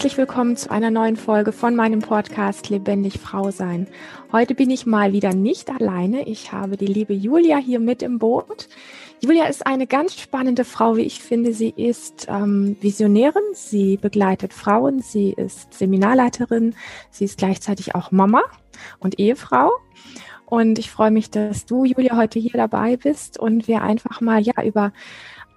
herzlich willkommen zu einer neuen Folge von meinem Podcast Lebendig Frau sein. Heute bin ich mal wieder nicht alleine. Ich habe die liebe Julia hier mit im Boot. Julia ist eine ganz spannende Frau, wie ich finde. Sie ist ähm, Visionärin, sie begleitet Frauen, sie ist Seminarleiterin, sie ist gleichzeitig auch Mama und Ehefrau. Und ich freue mich, dass du, Julia, heute hier dabei bist und wir einfach mal ja über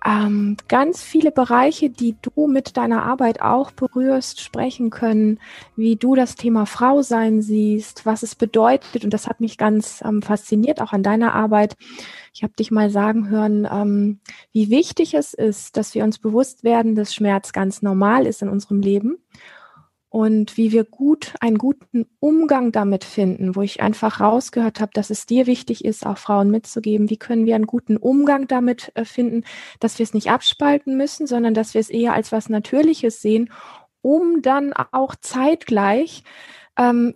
ähm, ganz viele Bereiche, die du mit deiner Arbeit auch berührst, sprechen können, wie du das Thema Frau sein siehst, was es bedeutet. Und das hat mich ganz ähm, fasziniert, auch an deiner Arbeit. Ich habe dich mal sagen hören, ähm, wie wichtig es ist, dass wir uns bewusst werden, dass Schmerz ganz normal ist in unserem Leben und wie wir gut einen guten Umgang damit finden, wo ich einfach rausgehört habe, dass es dir wichtig ist, auch Frauen mitzugeben, wie können wir einen guten Umgang damit äh, finden, dass wir es nicht abspalten müssen, sondern dass wir es eher als was Natürliches sehen, um dann auch zeitgleich ähm,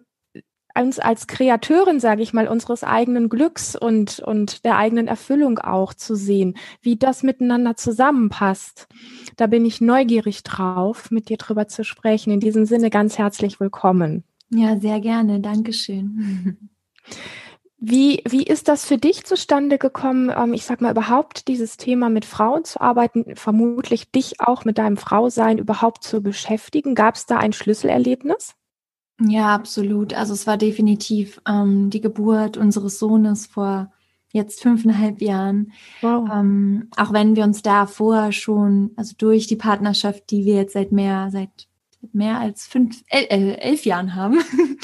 uns als Kreateurin, sage ich mal, unseres eigenen Glücks und, und der eigenen Erfüllung auch zu sehen, wie das miteinander zusammenpasst. Da bin ich neugierig drauf, mit dir drüber zu sprechen. In diesem Sinne ganz herzlich willkommen. Ja, sehr gerne. Dankeschön. Wie, wie ist das für dich zustande gekommen, ähm, ich sag mal, überhaupt dieses Thema mit Frauen zu arbeiten, vermutlich dich auch mit deinem Frausein überhaupt zu beschäftigen? Gab es da ein Schlüsselerlebnis? Ja, absolut. Also es war definitiv ähm, die Geburt unseres Sohnes vor jetzt fünfeinhalb Jahren. Wow. Ähm, auch wenn wir uns da vorher schon, also durch die Partnerschaft, die wir jetzt seit mehr, seit mehr als fünf, el, elf Jahren haben,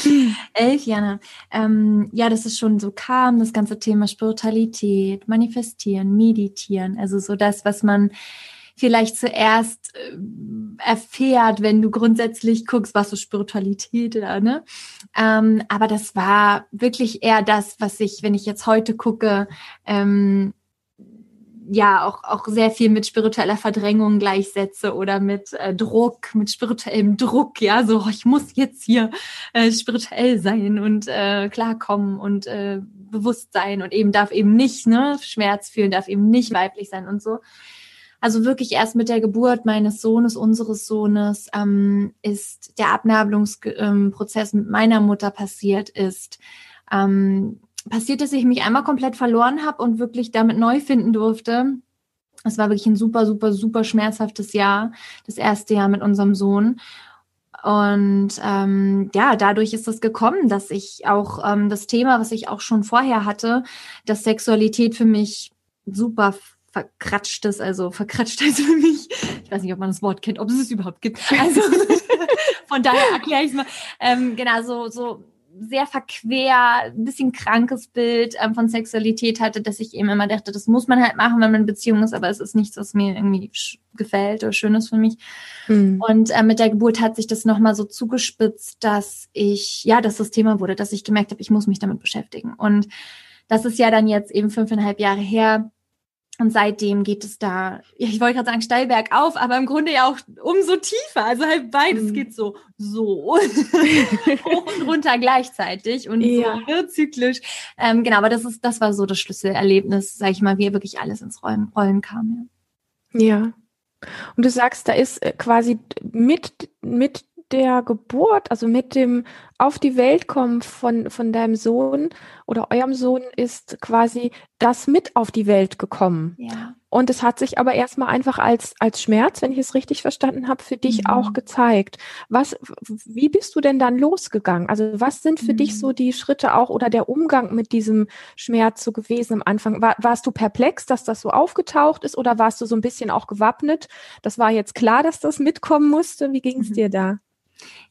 elf Jahren, ähm, ja, dass es schon so kam, das ganze Thema Spiritualität, Manifestieren, Meditieren, also so das, was man vielleicht zuerst äh, erfährt, wenn du grundsätzlich guckst, was so Spiritualität da, ne? Ähm, aber das war wirklich eher das, was ich, wenn ich jetzt heute gucke, ähm, ja auch, auch sehr viel mit spiritueller Verdrängung gleichsetze oder mit äh, Druck, mit spirituellem Druck, ja, so ich muss jetzt hier äh, spirituell sein und äh, klarkommen und äh, bewusst sein und eben darf eben nicht ne, Schmerz fühlen, darf eben nicht weiblich sein und so. Also wirklich erst mit der Geburt meines Sohnes, unseres Sohnes, ähm, ist der Abnabelungsprozess mit meiner Mutter passiert ist. Ähm, passiert, dass ich mich einmal komplett verloren habe und wirklich damit neu finden durfte. Es war wirklich ein super, super, super schmerzhaftes Jahr, das erste Jahr mit unserem Sohn. Und ähm, ja, dadurch ist es gekommen, dass ich auch ähm, das Thema, was ich auch schon vorher hatte, dass Sexualität für mich super verkratschtes, also verkratscht ist für mich. Ich weiß nicht, ob man das Wort kennt, ob es es überhaupt gibt. Also von daher erkläre ich es mal. Ähm, genau, so, so sehr verquer, ein bisschen krankes Bild ähm, von Sexualität hatte, dass ich eben immer dachte, das muss man halt machen, wenn man in Beziehung ist, aber es ist nichts, was mir irgendwie gefällt oder schön ist für mich. Mhm. Und äh, mit der Geburt hat sich das nochmal so zugespitzt, dass ich, ja, dass das Thema wurde, dass ich gemerkt habe, ich muss mich damit beschäftigen. Und das ist ja dann jetzt eben fünfeinhalb Jahre her, und seitdem geht es da, ich wollte gerade sagen steil bergauf, aber im Grunde ja auch umso tiefer. Also halt beides mhm. geht so, so hoch und runter gleichzeitig und ja. so zyklisch. Ähm, genau, aber das ist, das war so das Schlüsselerlebnis, sag ich mal, wie wirklich alles ins Rollen, Rollen kam. Ja. ja. Und du sagst, da ist äh, quasi mit, mit der Geburt, also mit dem auf die Welt kommen von, von deinem Sohn oder eurem Sohn ist quasi das mit auf die Welt gekommen. Ja. Und es hat sich aber erstmal einfach als, als Schmerz, wenn ich es richtig verstanden habe, für dich mhm. auch gezeigt. Was, wie bist du denn dann losgegangen? Also was sind für mhm. dich so die Schritte auch oder der Umgang mit diesem Schmerz so gewesen am Anfang? War, warst du perplex, dass das so aufgetaucht ist oder warst du so ein bisschen auch gewappnet? Das war jetzt klar, dass das mitkommen musste. Wie ging es mhm. dir da?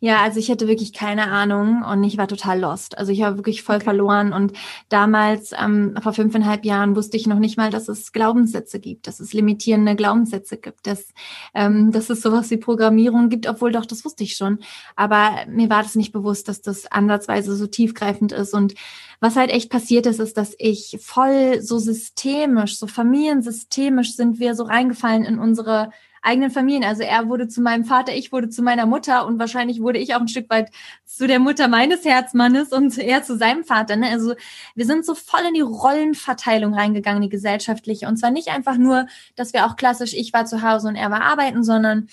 Ja, also ich hatte wirklich keine Ahnung und ich war total lost. Also ich war wirklich voll okay. verloren und damals, ähm, vor fünfeinhalb Jahren, wusste ich noch nicht mal, dass es Glaubenssätze gibt, dass es limitierende Glaubenssätze gibt, dass, ähm, dass es sowas wie Programmierung gibt, obwohl doch, das wusste ich schon. Aber mir war das nicht bewusst, dass das ansatzweise so tiefgreifend ist und was halt echt passiert ist, ist, dass ich voll so systemisch, so familiensystemisch sind wir so reingefallen in unsere eigenen Familien. Also er wurde zu meinem Vater, ich wurde zu meiner Mutter und wahrscheinlich wurde ich auch ein Stück weit zu der Mutter meines Herzmannes und er zu seinem Vater. Ne? Also wir sind so voll in die Rollenverteilung reingegangen, die gesellschaftliche. Und zwar nicht einfach nur, dass wir auch klassisch, ich war zu Hause und er war arbeiten, sondern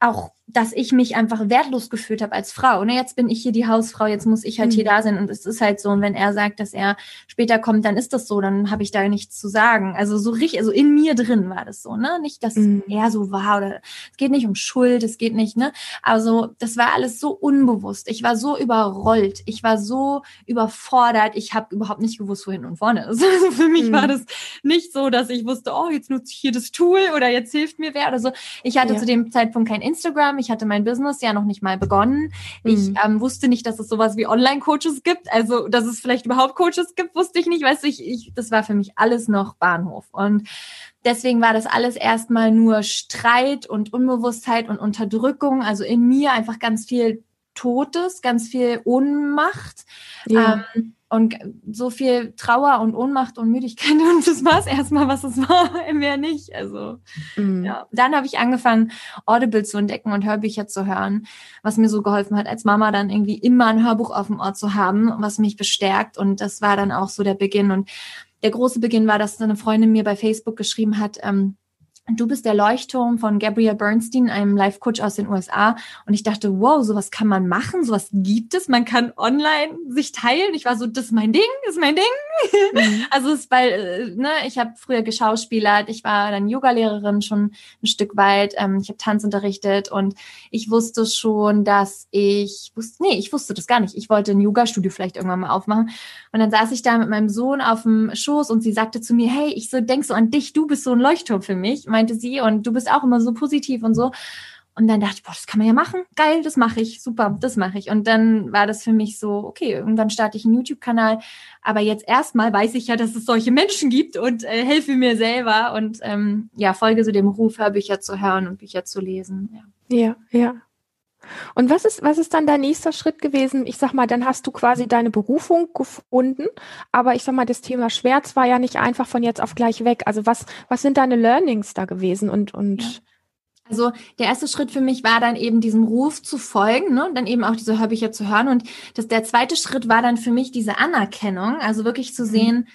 auch dass ich mich einfach wertlos gefühlt habe als Frau. Ne, jetzt bin ich hier die Hausfrau, jetzt muss ich halt mhm. hier da sein und es ist halt so. Und wenn er sagt, dass er später kommt, dann ist das so, dann habe ich da nichts zu sagen. Also so richtig, also in mir drin war das so, ne? Nicht, dass mhm. er so war oder es geht nicht um Schuld, es geht nicht, ne? Also das war alles so unbewusst. Ich war so überrollt, ich war so überfordert, ich habe überhaupt nicht gewusst, wohin und vorne ist. Also für mich mhm. war das nicht so, dass ich wusste, oh, jetzt nutze ich hier das Tool oder jetzt hilft mir wer oder so. Ich hatte ja. zu dem Zeitpunkt kein Instagram ich hatte mein Business ja noch nicht mal begonnen. Mhm. Ich ähm, wusste nicht, dass es sowas wie Online-Coaches gibt. Also, dass es vielleicht überhaupt Coaches gibt, wusste ich nicht. Weißt du, ich, ich, das war für mich alles noch Bahnhof. Und deswegen war das alles erstmal nur Streit und Unbewusstheit und Unterdrückung. Also in mir einfach ganz viel Totes, ganz viel Ohnmacht. Ja. Ähm, und so viel Trauer und Ohnmacht und Müdigkeit und das war es erstmal, was es war, mehr nicht. Also mhm. ja, dann habe ich angefangen Audible zu entdecken und Hörbücher zu hören, was mir so geholfen hat, als Mama dann irgendwie immer ein Hörbuch auf dem Ort zu haben, was mich bestärkt und das war dann auch so der Beginn und der große Beginn war, dass eine Freundin mir bei Facebook geschrieben hat, ähm, Du bist der Leuchtturm von Gabrielle Bernstein, einem Life-Coach aus den USA. Und ich dachte, wow, sowas kann man machen, sowas gibt es. Man kann online sich teilen. Ich war so, das ist mein Ding, das ist mein Ding. Mhm. Also es weil, äh, ne, ich habe früher geschauspielert, ich war dann Yogalehrerin schon ein Stück weit, ähm, ich habe Tanz unterrichtet und ich wusste schon, dass ich wusste, nee, ich wusste das gar nicht. Ich wollte ein Yoga-Studio vielleicht irgendwann mal aufmachen. Und dann saß ich da mit meinem Sohn auf dem Schoß und sie sagte zu mir, hey, ich so denk so an dich, du bist so ein Leuchtturm für mich meinte sie, und du bist auch immer so positiv und so. Und dann dachte ich, boah, das kann man ja machen. Geil, das mache ich. Super, das mache ich. Und dann war das für mich so, okay, irgendwann starte ich einen YouTube-Kanal. Aber jetzt erstmal weiß ich ja, dass es solche Menschen gibt und äh, helfe mir selber und ähm, ja, folge so dem Ruf, Hörbücher zu hören und Bücher zu lesen. Ja, ja. ja. Und was ist, was ist dann dein nächster Schritt gewesen? Ich sag mal, dann hast du quasi deine Berufung gefunden, aber ich sag mal, das Thema Schmerz war ja nicht einfach von jetzt auf gleich weg. Also was, was sind deine Learnings da gewesen und, und ja. Also der erste Schritt für mich war dann eben diesem Ruf zu folgen, ne? dann eben auch diese Hörbücher zu hören. Und das, der zweite Schritt war dann für mich diese Anerkennung, also wirklich zu mhm. sehen,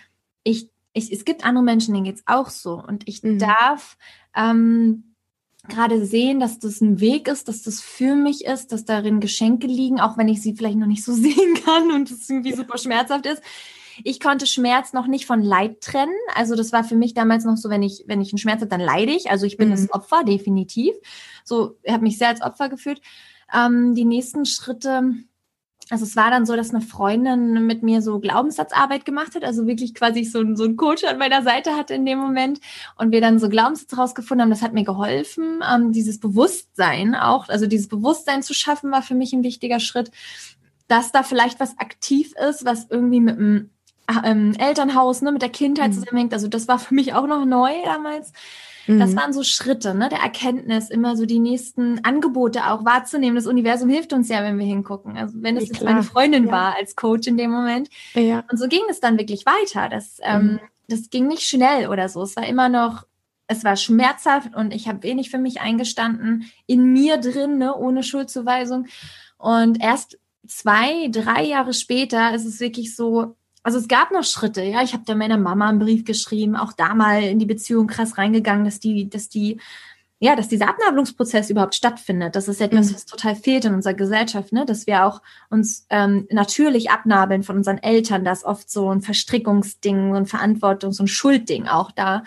ich, ich, es gibt andere Menschen, denen geht's auch so. Und ich mhm. darf ähm, gerade sehen, dass das ein Weg ist, dass das für mich ist, dass darin Geschenke liegen, auch wenn ich sie vielleicht noch nicht so sehen kann und es irgendwie super schmerzhaft ist. Ich konnte Schmerz noch nicht von Leid trennen. Also das war für mich damals noch so, wenn ich, wenn ich einen Schmerz habe, dann leide ich. Also ich bin mhm. das Opfer, definitiv. So, ich habe mich sehr als Opfer gefühlt. Ähm, die nächsten Schritte, also es war dann so, dass eine Freundin mit mir so Glaubenssatzarbeit gemacht hat, also wirklich quasi so, so ein Coach an meiner Seite hatte in dem Moment und wir dann so Glaubenssätze rausgefunden haben. Das hat mir geholfen, ähm, dieses Bewusstsein auch, also dieses Bewusstsein zu schaffen, war für mich ein wichtiger Schritt, dass da vielleicht was aktiv ist, was irgendwie mit dem ähm, Elternhaus, ne, mit der Kindheit mhm. zusammenhängt. Also das war für mich auch noch neu damals. Das mhm. waren so Schritte, ne, der Erkenntnis, immer so die nächsten Angebote auch wahrzunehmen. Das Universum hilft uns ja, wenn wir hingucken. Also wenn es jetzt meine Freundin ja. war als Coach in dem Moment. Ja. Und so ging es dann wirklich weiter. Das, ähm, mhm. das ging nicht schnell oder so. Es war immer noch, es war schmerzhaft und ich habe wenig für mich eingestanden, in mir drin, ne, ohne Schuldzuweisung. Und erst zwei, drei Jahre später ist es wirklich so, also es gab noch Schritte, ja. Ich habe da meiner Mama einen Brief geschrieben, auch da mal in die Beziehung krass reingegangen, dass die, dass die, ja, dass dieser Abnabelungsprozess überhaupt stattfindet. Das ist etwas, mhm. was total fehlt in unserer Gesellschaft, ne? Dass wir auch uns ähm, natürlich abnabeln von unseren Eltern. Da ist oft so ein Verstrickungsding, so ein Verantwortung, so ein Schuldding auch da.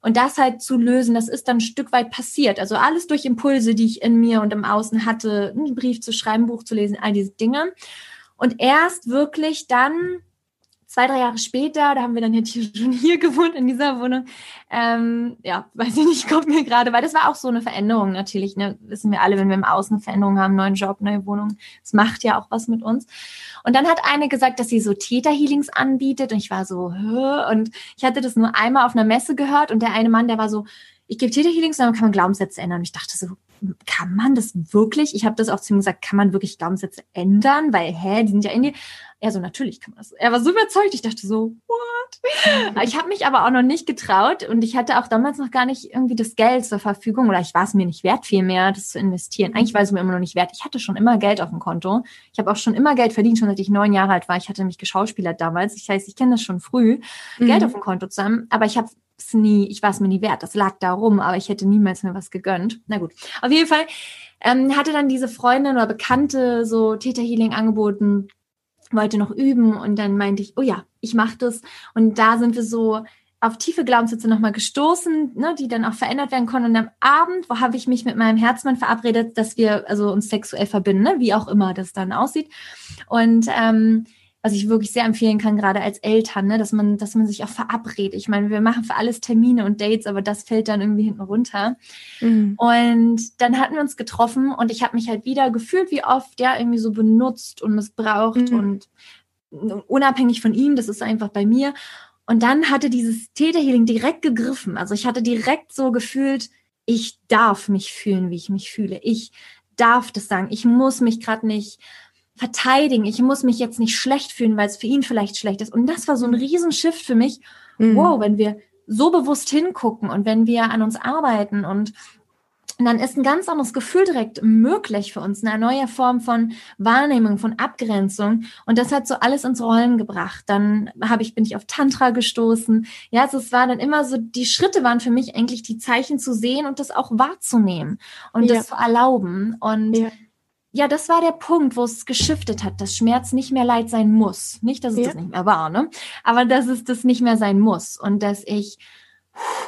Und das halt zu lösen, das ist dann ein Stück weit passiert. Also alles durch Impulse, die ich in mir und im Außen hatte, einen Brief zu schreiben, Buch zu lesen, all diese Dinge. Und erst wirklich dann zwei, drei Jahre später, da haben wir dann jetzt hier schon hier gewohnt in dieser Wohnung. Ähm, ja, weiß ich nicht, kommt mir gerade, weil das war auch so eine Veränderung natürlich. Ne? Wissen wir alle, wenn wir im Außen eine Veränderung haben, neuen Job, neue Wohnung, das macht ja auch was mit uns. Und dann hat eine gesagt, dass sie so Täter-Healings anbietet und ich war so, Hö? und ich hatte das nur einmal auf einer Messe gehört und der eine Mann, der war so, ich gebe Täter-Healings und dann kann man Glaubenssätze ändern. Und ich dachte so, kann man das wirklich? Ich habe das auch zu ihm gesagt, kann man wirklich Glaubenssätze ändern? Weil, hä, die sind ja in dir. Er so, natürlich kann man das. Er war so überzeugt. Ich dachte so, what? Mhm. Ich habe mich aber auch noch nicht getraut und ich hatte auch damals noch gar nicht irgendwie das Geld zur Verfügung oder ich war es mir nicht wert, viel mehr das zu investieren. Eigentlich war es mir immer noch nicht wert. Ich hatte schon immer Geld auf dem Konto. Ich habe auch schon immer Geld verdient, schon seit ich neun Jahre alt war. Ich hatte mich geschauspielert damals. Ich heißt, ich kenne das schon früh, mhm. Geld auf dem Konto zu haben. Aber ich habe es nie, ich war es mir nie wert. Das lag da rum, aber ich hätte niemals mir was gegönnt. Na gut. Auf jeden Fall ähm, hatte dann diese Freundin oder Bekannte so Theta Healing angeboten, wollte noch üben und dann meinte ich, oh ja, ich mache das. Und da sind wir so auf tiefe Glaubenssätze nochmal gestoßen, ne, die dann auch verändert werden konnten. Und am Abend, wo habe ich mich mit meinem Herzmann verabredet, dass wir also uns sexuell verbinden, ne, wie auch immer das dann aussieht. Und ähm, was ich wirklich sehr empfehlen kann, gerade als Eltern, ne, dass man, dass man sich auch verabredet. Ich meine, wir machen für alles Termine und Dates, aber das fällt dann irgendwie hinten runter. Mhm. Und dann hatten wir uns getroffen und ich habe mich halt wieder gefühlt, wie oft, ja, irgendwie so benutzt und missbraucht mhm. und unabhängig von ihm, das ist einfach bei mir. Und dann hatte dieses Täterhealing direkt gegriffen. Also ich hatte direkt so gefühlt, ich darf mich fühlen, wie ich mich fühle. Ich darf das sagen. Ich muss mich gerade nicht verteidigen. Ich muss mich jetzt nicht schlecht fühlen, weil es für ihn vielleicht schlecht ist. Und das war so ein Riesenschiff für mich. Mhm. Wow, wenn wir so bewusst hingucken und wenn wir an uns arbeiten und und dann ist ein ganz anderes Gefühl direkt möglich für uns, eine neue Form von Wahrnehmung, von Abgrenzung. Und das hat so alles ins Rollen gebracht. Dann habe ich, bin ich auf Tantra gestoßen. Ja, also es war dann immer so, die Schritte waren für mich eigentlich die Zeichen zu sehen und das auch wahrzunehmen und ja. das zu erlauben. Und ja. Ja. das war der Punkt, wo es geschiftet hat, dass Schmerz nicht mehr Leid sein muss. Nicht, dass es ja. das nicht mehr war, ne? Aber dass es das nicht mehr sein muss. Und dass ich,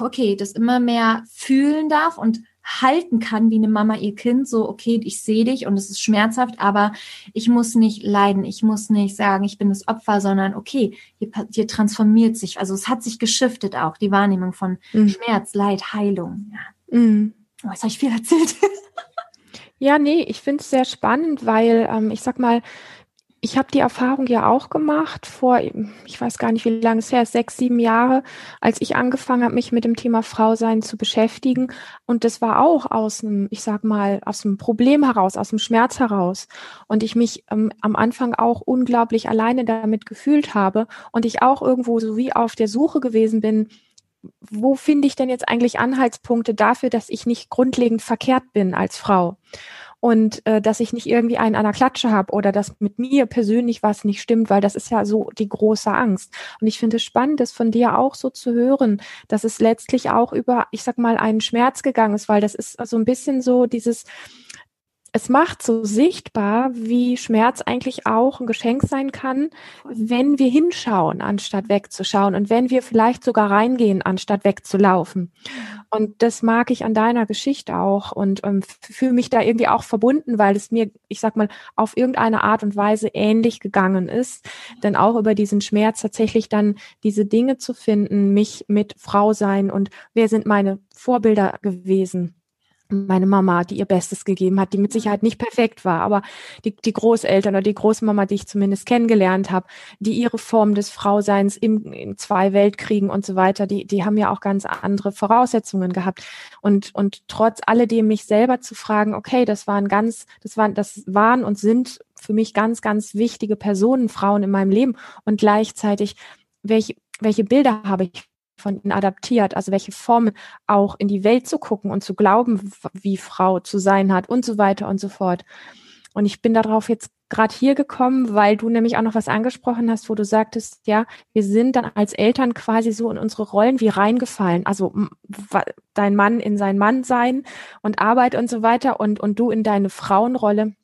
okay, das immer mehr fühlen darf und halten kann wie eine Mama ihr Kind, so, okay, ich sehe dich und es ist schmerzhaft, aber ich muss nicht leiden, ich muss nicht sagen, ich bin das Opfer, sondern okay, hier, hier transformiert sich, also es hat sich geschiftet auch, die Wahrnehmung von mhm. Schmerz, Leid, Heilung. Ja. Mhm. Oh, jetzt habe ich viel erzählt. Ja, nee, ich finde es sehr spannend, weil ähm, ich sag mal, ich habe die Erfahrung ja auch gemacht vor, ich weiß gar nicht, wie lange es her ist, sechs, sieben Jahre, als ich angefangen habe, mich mit dem Thema Frausein zu beschäftigen. Und das war auch aus einem, ich sag mal, aus einem Problem heraus, aus dem Schmerz heraus. Und ich mich ähm, am Anfang auch unglaublich alleine damit gefühlt habe und ich auch irgendwo so wie auf der Suche gewesen bin, wo finde ich denn jetzt eigentlich Anhaltspunkte dafür, dass ich nicht grundlegend verkehrt bin als Frau? und äh, dass ich nicht irgendwie einen an der Klatsche habe oder dass mit mir persönlich was nicht stimmt, weil das ist ja so die große Angst. Und ich finde es spannend, das von dir auch so zu hören, dass es letztlich auch über, ich sag mal, einen Schmerz gegangen ist, weil das ist so ein bisschen so dieses, es macht so sichtbar, wie Schmerz eigentlich auch ein Geschenk sein kann, wenn wir hinschauen, anstatt wegzuschauen und wenn wir vielleicht sogar reingehen, anstatt wegzulaufen. Und das mag ich an deiner Geschichte auch und ähm, fühle mich da irgendwie auch verbunden, weil es mir, ich sag mal, auf irgendeine Art und Weise ähnlich gegangen ist. Denn auch über diesen Schmerz tatsächlich dann diese Dinge zu finden, mich mit Frau sein und wer sind meine Vorbilder gewesen meine Mama, die ihr Bestes gegeben hat, die mit Sicherheit nicht perfekt war, aber die, die Großeltern oder die Großmama, die ich zumindest kennengelernt habe, die ihre Form des Frauseins im, in zwei Weltkriegen und so weiter, die, die haben ja auch ganz andere Voraussetzungen gehabt. Und, und trotz alledem mich selber zu fragen, okay, das waren ganz, das waren, das waren und sind für mich ganz, ganz wichtige Personen, Frauen in meinem Leben und gleichzeitig welche, welche Bilder habe ich von ihnen adaptiert, also welche Formen auch in die Welt zu gucken und zu glauben, wie Frau zu sein hat und so weiter und so fort. Und ich bin darauf jetzt gerade hier gekommen, weil du nämlich auch noch was angesprochen hast, wo du sagtest, ja, wir sind dann als Eltern quasi so in unsere Rollen wie reingefallen. Also dein Mann in sein Mann sein und Arbeit und so weiter und, und du in deine Frauenrolle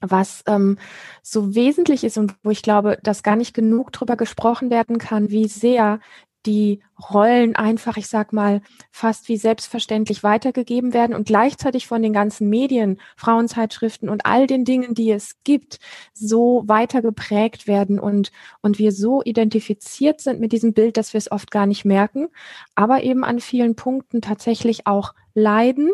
was ähm, so wesentlich ist und wo ich glaube, dass gar nicht genug drüber gesprochen werden kann, wie sehr die Rollen einfach, ich sag mal, fast wie selbstverständlich weitergegeben werden und gleichzeitig von den ganzen Medien, Frauenzeitschriften und all den Dingen, die es gibt, so weiter geprägt werden und, und wir so identifiziert sind mit diesem Bild, dass wir es oft gar nicht merken, aber eben an vielen Punkten tatsächlich auch leiden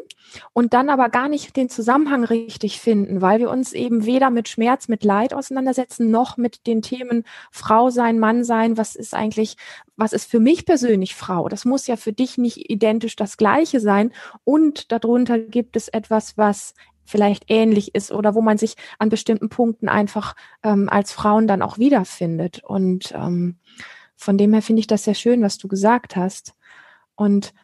und dann aber gar nicht den Zusammenhang richtig finden, weil wir uns eben weder mit Schmerz, mit Leid auseinandersetzen, noch mit den Themen Frau sein, Mann sein, was ist eigentlich, was ist für mich persönlich Frau? Das muss ja für dich nicht identisch das Gleiche sein und darunter gibt es etwas, was vielleicht ähnlich ist oder wo man sich an bestimmten Punkten einfach ähm, als Frauen dann auch wiederfindet. Und ähm, von dem her finde ich das sehr schön, was du gesagt hast. Und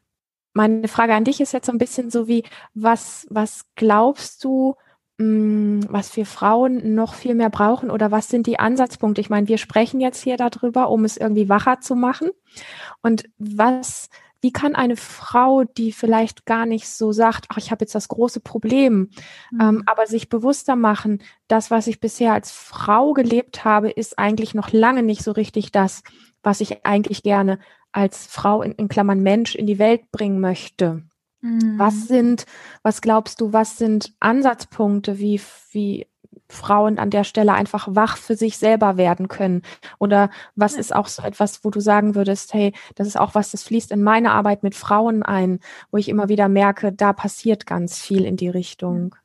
meine Frage an dich ist jetzt so ein bisschen so wie, was, was glaubst du, mh, hm, was wir Frauen noch viel mehr brauchen oder was sind die Ansatzpunkte? Ich meine, wir sprechen jetzt hier darüber, um es irgendwie wacher zu machen. Und was wie kann eine Frau, die vielleicht gar nicht so sagt, ach, ich habe jetzt das große Problem, mhm. ähm, aber sich bewusster machen, das, was ich bisher als Frau gelebt habe, ist eigentlich noch lange nicht so richtig das, was ich eigentlich gerne als Frau in, in Klammern Mensch in die Welt bringen möchte. Mhm. Was sind, was glaubst du, was sind Ansatzpunkte, wie, wie Frauen an der Stelle einfach wach für sich selber werden können? Oder was ist auch so etwas, wo du sagen würdest, hey, das ist auch was, das fließt in meine Arbeit mit Frauen ein, wo ich immer wieder merke, da passiert ganz viel in die Richtung.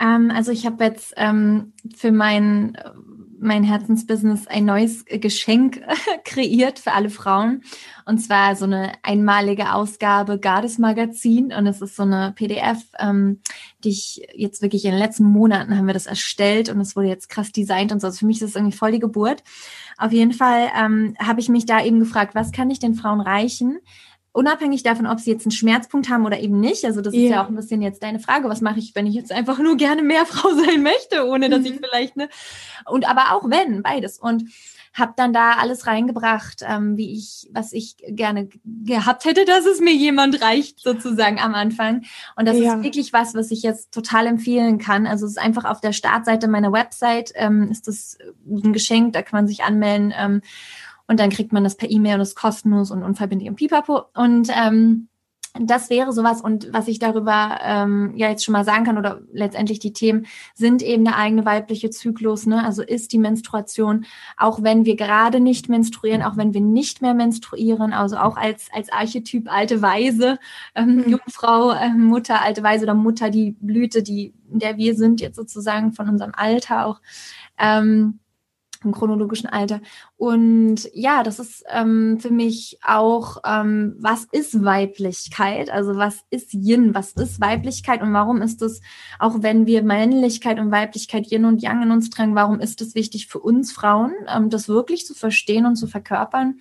Ähm, also ich habe jetzt ähm, für mein mein Herzensbusiness ein neues Geschenk kreiert für alle Frauen. Und zwar so eine einmalige Ausgabe Gades Magazin. Und es ist so eine PDF, ähm, die ich jetzt wirklich in den letzten Monaten haben wir das erstellt und es wurde jetzt krass designt und so. Also für mich ist das irgendwie voll die Geburt. Auf jeden Fall ähm, habe ich mich da eben gefragt, was kann ich den Frauen reichen? Unabhängig davon, ob sie jetzt einen Schmerzpunkt haben oder eben nicht. Also das yeah. ist ja auch ein bisschen jetzt deine Frage, was mache ich, wenn ich jetzt einfach nur gerne mehr Frau sein möchte, ohne dass mhm. ich vielleicht ne und aber auch wenn beides und habe dann da alles reingebracht, ähm, wie ich, was ich gerne gehabt hätte, dass es mir jemand reicht, sozusagen am Anfang. Und das ja. ist wirklich was, was ich jetzt total empfehlen kann. Also es ist einfach auf der Startseite meiner Website, ähm, ist das ein Geschenk, da kann man sich anmelden. Ähm, und dann kriegt man das per E-Mail und ist kostenlos und unverbindlich im Pipapo. Und ähm, das wäre sowas und was ich darüber ähm, ja jetzt schon mal sagen kann oder letztendlich die Themen sind eben der eigene weibliche Zyklus, ne? Also ist die Menstruation, auch wenn wir gerade nicht menstruieren, auch wenn wir nicht mehr menstruieren, also auch als als Archetyp alte Weise, ähm, mhm. Jungfrau, äh, Mutter, alte Weise oder Mutter, die Blüte, die in der wir sind jetzt sozusagen von unserem Alter auch. Ähm, im chronologischen Alter. Und ja, das ist ähm, für mich auch, ähm, was ist Weiblichkeit? Also was ist Yin? Was ist Weiblichkeit? Und warum ist es, auch wenn wir Männlichkeit und Weiblichkeit Yin und Yang in uns tragen, warum ist es wichtig für uns Frauen, ähm, das wirklich zu verstehen und zu verkörpern?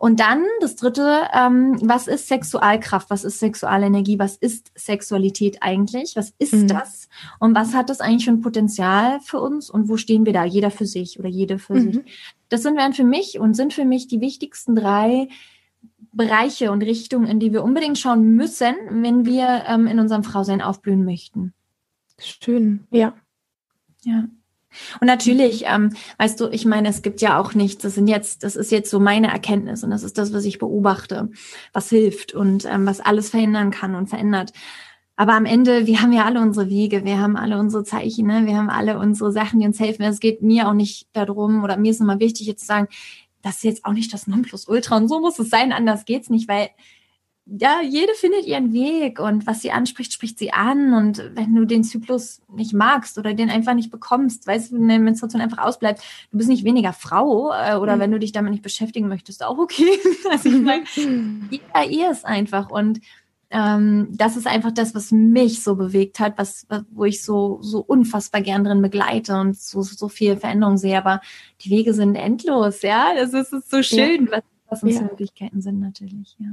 Und dann das dritte, ähm, was ist Sexualkraft? Was ist Sexualenergie? Was ist Sexualität eigentlich? Was ist mhm. das? Und was hat das eigentlich für ein Potenzial für uns? Und wo stehen wir da? Jeder für sich oder jede für mhm. sich. Das sind wären für mich und sind für mich die wichtigsten drei Bereiche und Richtungen, in die wir unbedingt schauen müssen, wenn wir ähm, in unserem Frausein aufblühen möchten. Schön, ja. Ja. Und natürlich, ähm, weißt du, ich meine, es gibt ja auch nichts, das sind jetzt, das ist jetzt so meine Erkenntnis und das ist das, was ich beobachte, was hilft und ähm, was alles verhindern kann und verändert. Aber am Ende, wir haben ja alle unsere Wege, wir haben alle unsere Zeichen, ne? wir haben alle unsere Sachen, die uns helfen. Es geht mir auch nicht darum, oder mir ist immer wichtig, jetzt zu sagen, das ist jetzt auch nicht das Nonplusultra und so muss es sein, anders geht's nicht, weil ja, jede findet ihren Weg und was sie anspricht, spricht sie an. Und wenn du den Zyklus nicht magst oder den einfach nicht bekommst, weißt du, wenn eine Menstruation einfach ausbleibt, du bist nicht weniger Frau äh, oder mhm. wenn du dich damit nicht beschäftigen möchtest, auch okay. also ich meine, jeder ihr ist einfach und ähm, das ist einfach das, was mich so bewegt hat, was, wo ich so, so unfassbar gern drin begleite und so, so viel Veränderung sehe. Aber die Wege sind endlos, ja. Das ist, ist so schön, ja. was, was unsere ja. Möglichkeiten sind natürlich, ja.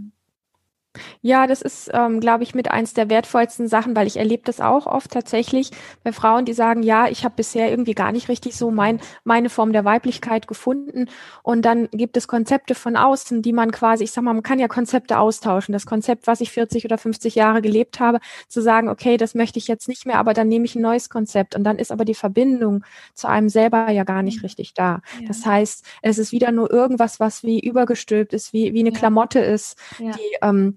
Ja, das ist, ähm, glaube ich, mit eins der wertvollsten Sachen, weil ich erlebe das auch oft tatsächlich bei Frauen, die sagen, ja, ich habe bisher irgendwie gar nicht richtig so mein, meine Form der Weiblichkeit gefunden. Und dann gibt es Konzepte von außen, die man quasi, ich sag mal, man kann ja Konzepte austauschen. Das Konzept, was ich 40 oder 50 Jahre gelebt habe, zu sagen, okay, das möchte ich jetzt nicht mehr, aber dann nehme ich ein neues Konzept. Und dann ist aber die Verbindung zu einem selber ja gar nicht richtig da. Ja. Das heißt, es ist wieder nur irgendwas, was wie übergestülpt ist, wie, wie eine ja. Klamotte ist, ja. die ähm,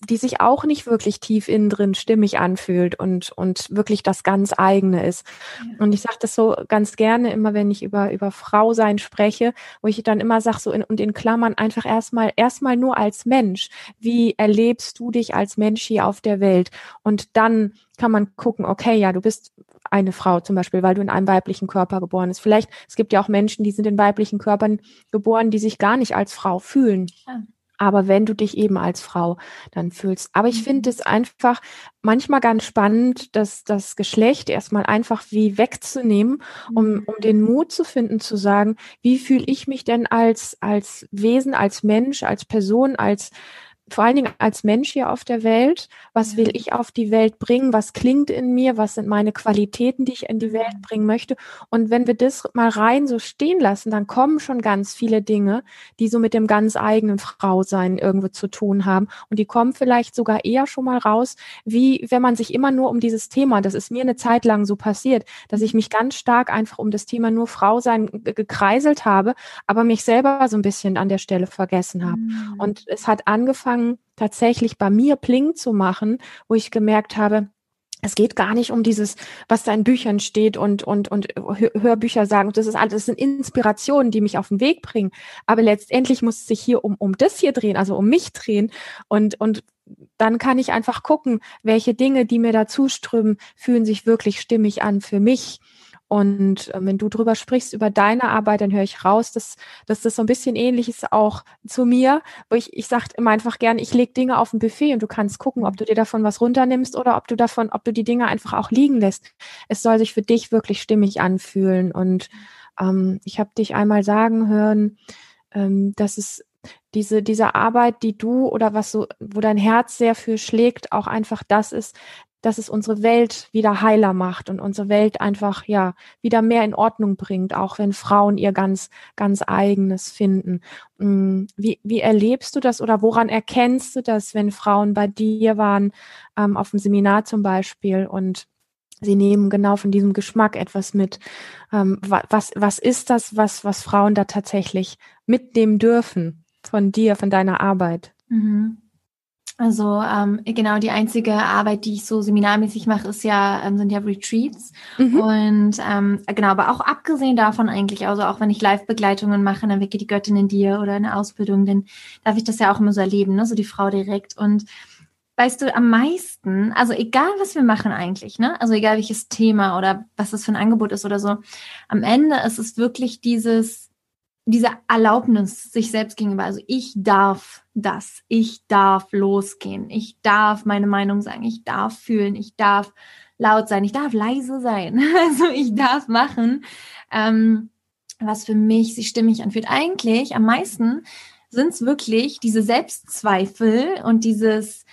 die sich auch nicht wirklich tief innen drin stimmig anfühlt und, und wirklich das ganz eigene ist. Ja. Und ich sage das so ganz gerne immer, wenn ich über, über Frau sein spreche, wo ich dann immer sage, so in, und in Klammern einfach erstmal, erstmal nur als Mensch. Wie erlebst du dich als Mensch hier auf der Welt? Und dann kann man gucken, okay, ja, du bist eine Frau zum Beispiel, weil du in einem weiblichen Körper geboren bist. Vielleicht, es gibt ja auch Menschen, die sind in weiblichen Körpern geboren, die sich gar nicht als Frau fühlen. Ja aber wenn du dich eben als Frau dann fühlst. Aber ich finde mhm. es einfach manchmal ganz spannend, dass das Geschlecht erstmal einfach wie wegzunehmen, um, um mhm. den Mut zu finden, zu sagen, wie fühle ich mich denn als, als Wesen, als Mensch, als Person, als vor allen Dingen als Mensch hier auf der Welt. Was will ich auf die Welt bringen? Was klingt in mir? Was sind meine Qualitäten, die ich in die Welt bringen möchte? Und wenn wir das mal rein so stehen lassen, dann kommen schon ganz viele Dinge, die so mit dem ganz eigenen Frausein irgendwo zu tun haben. Und die kommen vielleicht sogar eher schon mal raus, wie wenn man sich immer nur um dieses Thema, das ist mir eine Zeit lang so passiert, dass ich mich ganz stark einfach um das Thema nur Frausein gekreiselt habe, aber mich selber so ein bisschen an der Stelle vergessen habe. Mhm. Und es hat angefangen, tatsächlich bei mir Pling zu machen, wo ich gemerkt habe, es geht gar nicht um dieses, was da in Büchern steht und, und, und Hörbücher sagen. Das ist alles, das sind Inspirationen, die mich auf den Weg bringen. Aber letztendlich muss es sich hier um, um das hier drehen, also um mich drehen. Und, und dann kann ich einfach gucken, welche Dinge, die mir dazu strömen, fühlen sich wirklich stimmig an für mich. Und äh, wenn du drüber sprichst, über deine Arbeit, dann höre ich raus, dass, dass das so ein bisschen ähnlich ist auch zu mir, wo ich, ich sage immer einfach gern, ich lege Dinge auf ein Buffet und du kannst gucken, ob du dir davon was runternimmst oder ob du davon, ob du die Dinge einfach auch liegen lässt. Es soll sich für dich wirklich stimmig anfühlen. Und ähm, ich habe dich einmal sagen hören, ähm, dass es diese, diese Arbeit, die du oder was so, wo dein Herz sehr für schlägt, auch einfach das ist, dass es unsere Welt wieder heiler macht und unsere Welt einfach ja wieder mehr in Ordnung bringt, auch wenn Frauen ihr ganz ganz eigenes finden. Mm, wie, wie erlebst du das oder woran erkennst du das, wenn Frauen bei dir waren ähm, auf dem Seminar zum Beispiel und sie nehmen genau von diesem Geschmack etwas mit? Ähm, was was ist das, was was Frauen da tatsächlich mitnehmen dürfen von dir, von deiner Arbeit? Mhm. Also ähm, genau die einzige Arbeit, die ich so seminarmäßig mache, ist ja ähm, sind ja Retreats mhm. und ähm, genau, aber auch abgesehen davon eigentlich, also auch wenn ich Live-Begleitungen mache, dann wecke die Göttin in dir oder eine Ausbildung, dann darf ich das ja auch immer so erleben, ne? so die Frau direkt und weißt du, am meisten, also egal was wir machen eigentlich, ne? Also egal welches Thema oder was das für ein Angebot ist oder so, am Ende ist es wirklich dieses diese Erlaubnis sich selbst gegenüber. Also ich darf das, ich darf losgehen, ich darf meine Meinung sagen, ich darf fühlen, ich darf laut sein, ich darf leise sein. Also ich darf machen, ähm, was für mich sich stimmig anfühlt. Eigentlich am meisten sind es wirklich diese Selbstzweifel und dieses,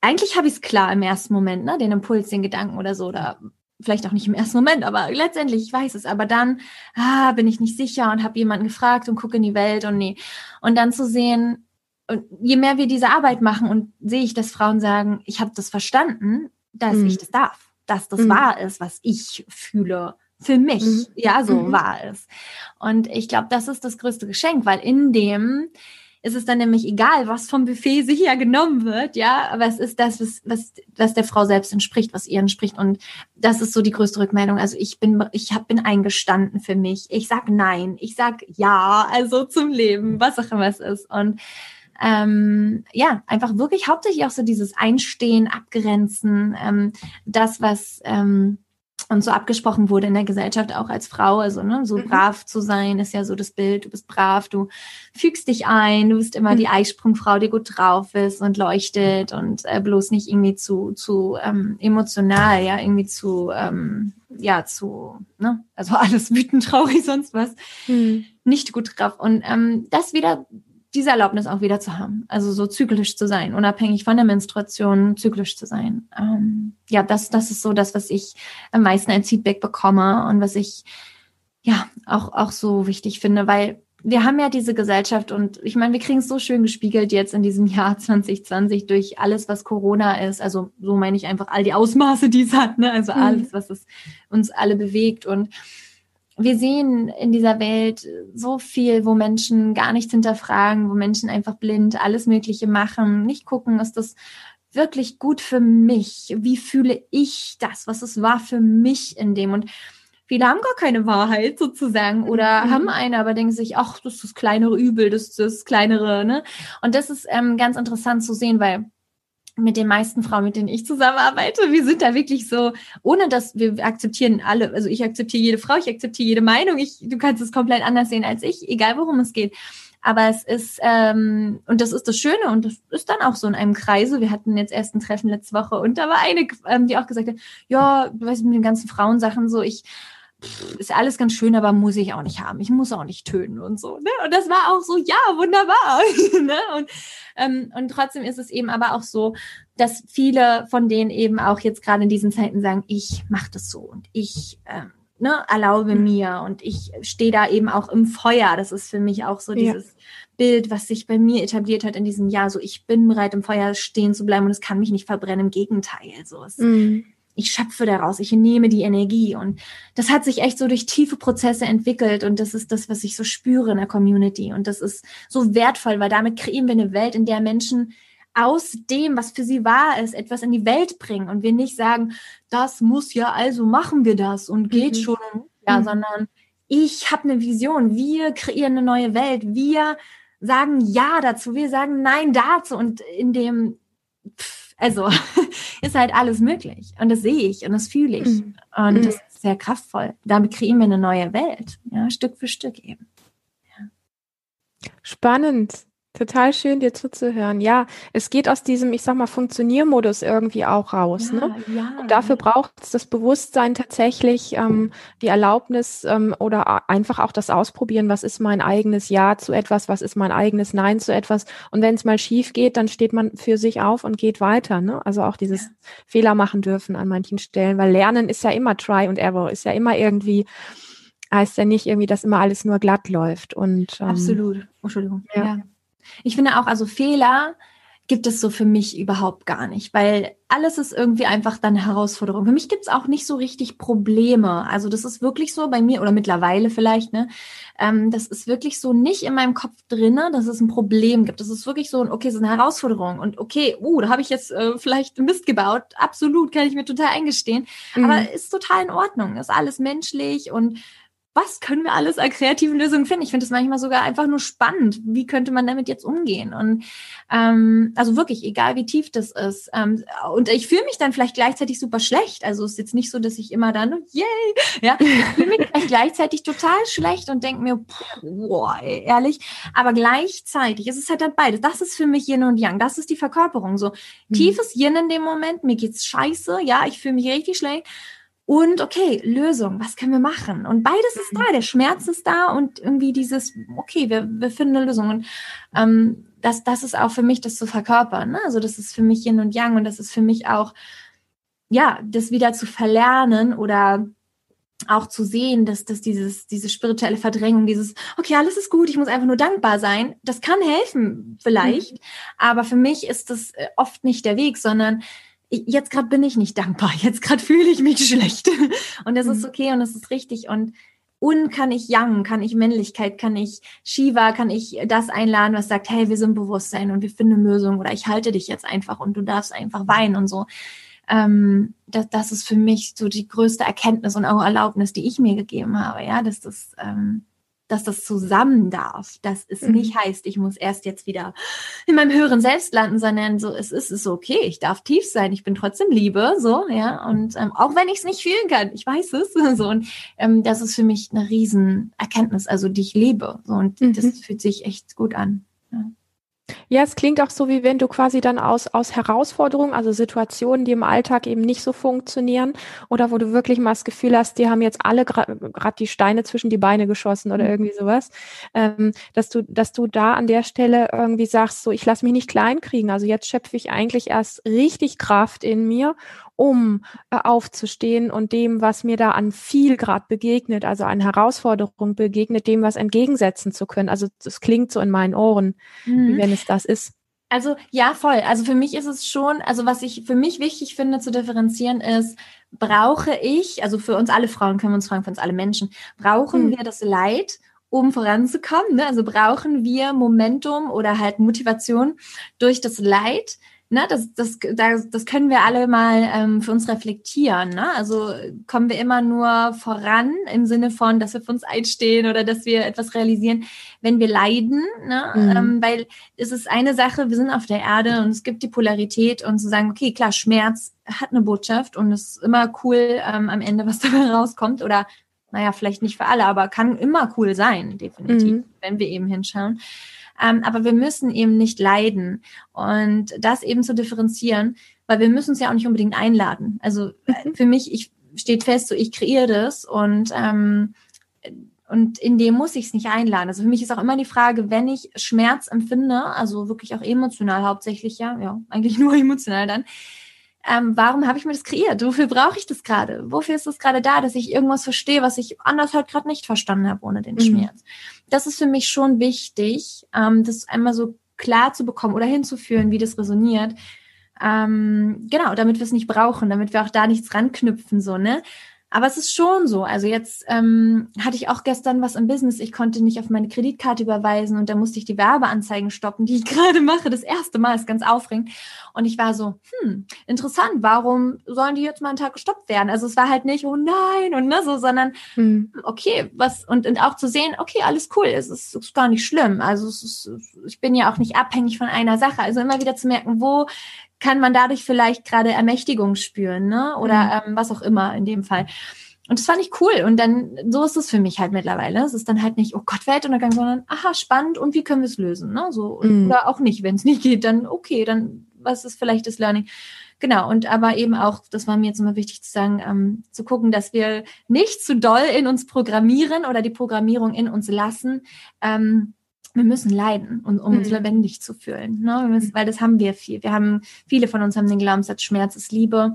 eigentlich habe ich es klar im ersten Moment, ne, den Impuls, den Gedanken oder so, oder vielleicht auch nicht im ersten Moment, aber letztendlich, ich weiß es. Aber dann ah, bin ich nicht sicher und habe jemanden gefragt und gucke in die Welt und nee. Und dann zu sehen, und je mehr wir diese Arbeit machen und sehe ich, dass Frauen sagen, ich habe das verstanden, dass mhm. ich das darf, dass das mhm. wahr ist, was ich fühle für mich, mhm. ja, so mhm. wahr ist. Und ich glaube, das ist das größte Geschenk, weil in dem ist es dann nämlich egal, was vom Buffet sicher genommen wird, ja, aber es ist das, was, was, was der Frau selbst entspricht, was ihr entspricht und das ist so die größte Rückmeldung. Also ich bin, ich hab, bin eingestanden für mich. Ich sag nein, ich sag ja, also zum Leben, was auch immer es ist und ähm, ja, einfach wirklich hauptsächlich auch so dieses Einstehen, Abgrenzen, ähm, das, was ähm, und so abgesprochen wurde in der Gesellschaft auch als Frau, also ne, so mhm. brav zu sein, ist ja so das Bild, du bist brav, du fügst dich ein, du bist immer mhm. die Eisprungfrau, die gut drauf ist und leuchtet und äh, bloß nicht irgendwie zu, zu ähm, emotional, ja, irgendwie zu, ähm, ja, zu, ne, also alles wütend, traurig, sonst was, mhm. nicht gut drauf. Und ähm, das wieder diese Erlaubnis auch wieder zu haben. Also so zyklisch zu sein, unabhängig von der Menstruation, zyklisch zu sein. Ähm, ja, das, das ist so das, was ich am meisten als Feedback bekomme und was ich ja auch, auch so wichtig finde, weil wir haben ja diese Gesellschaft und ich meine, wir kriegen es so schön gespiegelt jetzt in diesem Jahr 2020 durch alles, was Corona ist. Also so meine ich einfach all die Ausmaße, die es hat, ne? Also mhm. alles, was es uns alle bewegt und wir sehen in dieser Welt so viel, wo Menschen gar nichts hinterfragen, wo Menschen einfach blind alles Mögliche machen, nicht gucken, ist das wirklich gut für mich? Wie fühle ich das? Was es war für mich in dem? Und viele haben gar keine Wahrheit sozusagen oder mhm. haben eine, aber denken sich, ach, das ist das kleinere Übel, das ist das kleinere, ne? Und das ist ähm, ganz interessant zu sehen, weil mit den meisten Frauen, mit denen ich zusammenarbeite, wir sind da wirklich so, ohne dass wir akzeptieren alle, also ich akzeptiere jede Frau, ich akzeptiere jede Meinung, ich, du kannst es komplett anders sehen als ich, egal worum es geht. Aber es ist, ähm, und das ist das Schöne und das ist dann auch so in einem Kreise. Wir hatten jetzt erst ein Treffen letzte Woche und da war eine, ähm, die auch gesagt hat, ja, du weißt, mit den ganzen Frauensachen so, ich ist alles ganz schön, aber muss ich auch nicht haben. Ich muss auch nicht tönen und so. Ne? Und das war auch so, ja, wunderbar. ne? und, ähm, und trotzdem ist es eben aber auch so, dass viele von denen eben auch jetzt gerade in diesen Zeiten sagen, ich mache das so und ich ähm, ne, erlaube mhm. mir und ich stehe da eben auch im Feuer. Das ist für mich auch so dieses ja. Bild, was sich bei mir etabliert hat in diesem Jahr. So, ich bin bereit, im Feuer stehen zu bleiben und es kann mich nicht verbrennen. Im Gegenteil. So, es, mhm. Ich schöpfe daraus, ich nehme die Energie. Und das hat sich echt so durch tiefe Prozesse entwickelt. Und das ist das, was ich so spüre in der Community. Und das ist so wertvoll, weil damit kreieren wir eine Welt, in der Menschen aus dem, was für sie wahr ist, etwas in die Welt bringen. Und wir nicht sagen, das muss ja, also machen wir das und geht mhm. schon, ja, mhm. sondern ich habe eine Vision, wir kreieren eine neue Welt, wir sagen Ja dazu, wir sagen Nein dazu. Und in dem, pff, also ist halt alles möglich und das sehe ich und das fühle ich mhm. und mhm. das ist sehr kraftvoll. Damit kreieren wir eine neue Welt, ja, Stück für Stück eben. Ja. Spannend. Total schön, dir zuzuhören. Ja, es geht aus diesem, ich sag mal, Funktioniermodus irgendwie auch raus. Ja, ne? ja. Und dafür braucht es das Bewusstsein tatsächlich, ähm, die Erlaubnis ähm, oder einfach auch das Ausprobieren, was ist mein eigenes Ja zu etwas, was ist mein eigenes Nein zu etwas. Und wenn es mal schief geht, dann steht man für sich auf und geht weiter. Ne? Also auch dieses ja. Fehler machen dürfen an manchen Stellen, weil Lernen ist ja immer Try and Error, ist ja immer irgendwie heißt ja nicht irgendwie, dass immer alles nur glatt läuft. Und ähm, absolut. Entschuldigung. ja. Ich finde auch, also Fehler gibt es so für mich überhaupt gar nicht, weil alles ist irgendwie einfach dann eine Herausforderung. Für mich gibt es auch nicht so richtig Probleme. Also das ist wirklich so bei mir oder mittlerweile vielleicht, ne? Ähm, das ist wirklich so nicht in meinem Kopf drinne, dass es ein Problem gibt. Das ist wirklich so, okay, es ist eine Herausforderung und okay, uh, da habe ich jetzt äh, vielleicht Mist gebaut. Absolut, kann ich mir total eingestehen. Mhm. Aber ist total in Ordnung. Ist alles menschlich und was können wir alles an kreativen Lösungen finden? Ich finde es manchmal sogar einfach nur spannend. Wie könnte man damit jetzt umgehen? Und ähm, also wirklich, egal wie tief das ist. Ähm, und ich fühle mich dann vielleicht gleichzeitig super schlecht. Also es ist jetzt nicht so, dass ich immer dann, yay, ja, ich fühle mich gleichzeitig total schlecht und denke mir, boah, ehrlich. Aber gleichzeitig ist es halt dann beides. Das ist für mich Yin und Yang. Das ist die Verkörperung. So mhm. tiefes Yin in dem Moment. Mir geht's scheiße. Ja, ich fühle mich richtig schlecht und okay, Lösung, was können wir machen? Und beides ist da, der Schmerz ist da und irgendwie dieses, okay, wir, wir finden eine Lösung. Und ähm, das, das ist auch für mich, das zu verkörpern. Ne? Also das ist für mich Yin und Yang und das ist für mich auch, ja, das wieder zu verlernen oder auch zu sehen, dass, dass dieses, diese spirituelle Verdrängung, dieses, okay, alles ist gut, ich muss einfach nur dankbar sein, das kann helfen vielleicht, mhm. aber für mich ist das äh, oft nicht der Weg, sondern jetzt gerade bin ich nicht dankbar, jetzt gerade fühle ich mich schlecht. Und das mhm. ist okay und das ist richtig. Und und kann ich Yang, kann ich Männlichkeit, kann ich Shiva, kann ich das einladen, was sagt, hey, wir sind Bewusstsein und wir finden eine Lösung oder ich halte dich jetzt einfach und du darfst einfach weinen und so. Ähm, das, das ist für mich so die größte Erkenntnis und auch Erlaubnis, die ich mir gegeben habe, ja, dass das ähm, dass das zusammen darf, dass es mhm. nicht heißt, ich muss erst jetzt wieder in meinem höheren Selbst landen, sondern so, es ist, es ist okay, ich darf tief sein, ich bin trotzdem Liebe, so, ja, und ähm, auch wenn ich es nicht fühlen kann, ich weiß es, so, und ähm, das ist für mich eine Riesenerkenntnis, also die ich lebe, so, und mhm. das fühlt sich echt gut an. Ja. Es klingt auch so, wie wenn du quasi dann aus, aus Herausforderungen, also Situationen, die im Alltag eben nicht so funktionieren oder wo du wirklich mal das Gefühl hast, die haben jetzt alle gerade die Steine zwischen die Beine geschossen oder mhm. irgendwie sowas, ähm, dass du, dass du da an der Stelle irgendwie sagst, so, ich lasse mich nicht klein kriegen. Also jetzt schöpfe ich eigentlich erst richtig Kraft in mir um äh, aufzustehen und dem, was mir da an viel gerade begegnet, also an Herausforderung begegnet, dem was entgegensetzen zu können. Also das klingt so in meinen Ohren, mhm. wie wenn es das ist. Also ja, voll. Also für mich ist es schon, also was ich für mich wichtig finde zu differenzieren ist, brauche ich, also für uns alle Frauen können wir uns fragen, für uns alle Menschen, brauchen mhm. wir das Leid, um voranzukommen? Ne? Also brauchen wir Momentum oder halt Motivation durch das Leid, ne, das, das, das, das können wir alle mal ähm, für uns reflektieren. Ne? Also kommen wir immer nur voran im Sinne von, dass wir für uns einstehen oder dass wir etwas realisieren, wenn wir leiden. Ne? Mhm. Ähm, weil es ist eine Sache, wir sind auf der Erde und es gibt die Polarität und zu sagen, okay, klar, Schmerz hat eine Botschaft und es ist immer cool ähm, am Ende, was dabei rauskommt oder naja, vielleicht nicht für alle, aber kann immer cool sein, definitiv, mhm. wenn wir eben hinschauen. Ähm, aber wir müssen eben nicht leiden. Und das eben zu differenzieren, weil wir müssen es ja auch nicht unbedingt einladen. Also äh, mhm. für mich, ich steht fest, so ich kreiere das und ähm, und in dem muss ich es nicht einladen. Also für mich ist auch immer die Frage, wenn ich Schmerz empfinde, also wirklich auch emotional hauptsächlich, ja, ja, eigentlich nur emotional dann, ähm, warum habe ich mir das kreiert? Wofür brauche ich das gerade? Wofür ist das gerade da, dass ich irgendwas verstehe, was ich anders halt gerade nicht verstanden habe ohne den mhm. Schmerz? Das ist für mich schon wichtig, ähm, das einmal so klar zu bekommen oder hinzuführen, wie das resoniert. Ähm, genau, damit wir es nicht brauchen, damit wir auch da nichts ranknüpfen, so, ne? Aber es ist schon so. Also jetzt ähm, hatte ich auch gestern was im Business. Ich konnte nicht auf meine Kreditkarte überweisen und da musste ich die Werbeanzeigen stoppen, die ich gerade mache. Das erste Mal ist ganz aufregend. Und ich war so, hm, interessant. Warum sollen die jetzt mal einen Tag gestoppt werden? Also es war halt nicht, oh nein und ne so, sondern hm. okay, was und, und auch zu sehen, okay, alles cool. Es ist, ist gar nicht schlimm. Also es ist, ich bin ja auch nicht abhängig von einer Sache. Also immer wieder zu merken, wo kann man dadurch vielleicht gerade Ermächtigung spüren, ne? Oder mhm. ähm, was auch immer in dem Fall. Und das fand ich cool. Und dann, so ist es für mich halt mittlerweile. Es ist dann halt nicht, oh Gott, Weltuntergang, sondern, aha, spannend und wie können wir es lösen, ne? So, mhm. oder auch nicht. Wenn es nicht geht, dann okay, dann was ist vielleicht das Learning? Genau, und aber eben auch, das war mir jetzt immer wichtig zu sagen, ähm, zu gucken, dass wir nicht zu doll in uns programmieren oder die Programmierung in uns lassen, ähm, wir müssen leiden, um, um uns mhm. lebendig zu fühlen. Ne? Müssen, weil das haben wir viel. Wir haben, viele von uns haben den Glaubenssatz, Schmerz ist Liebe,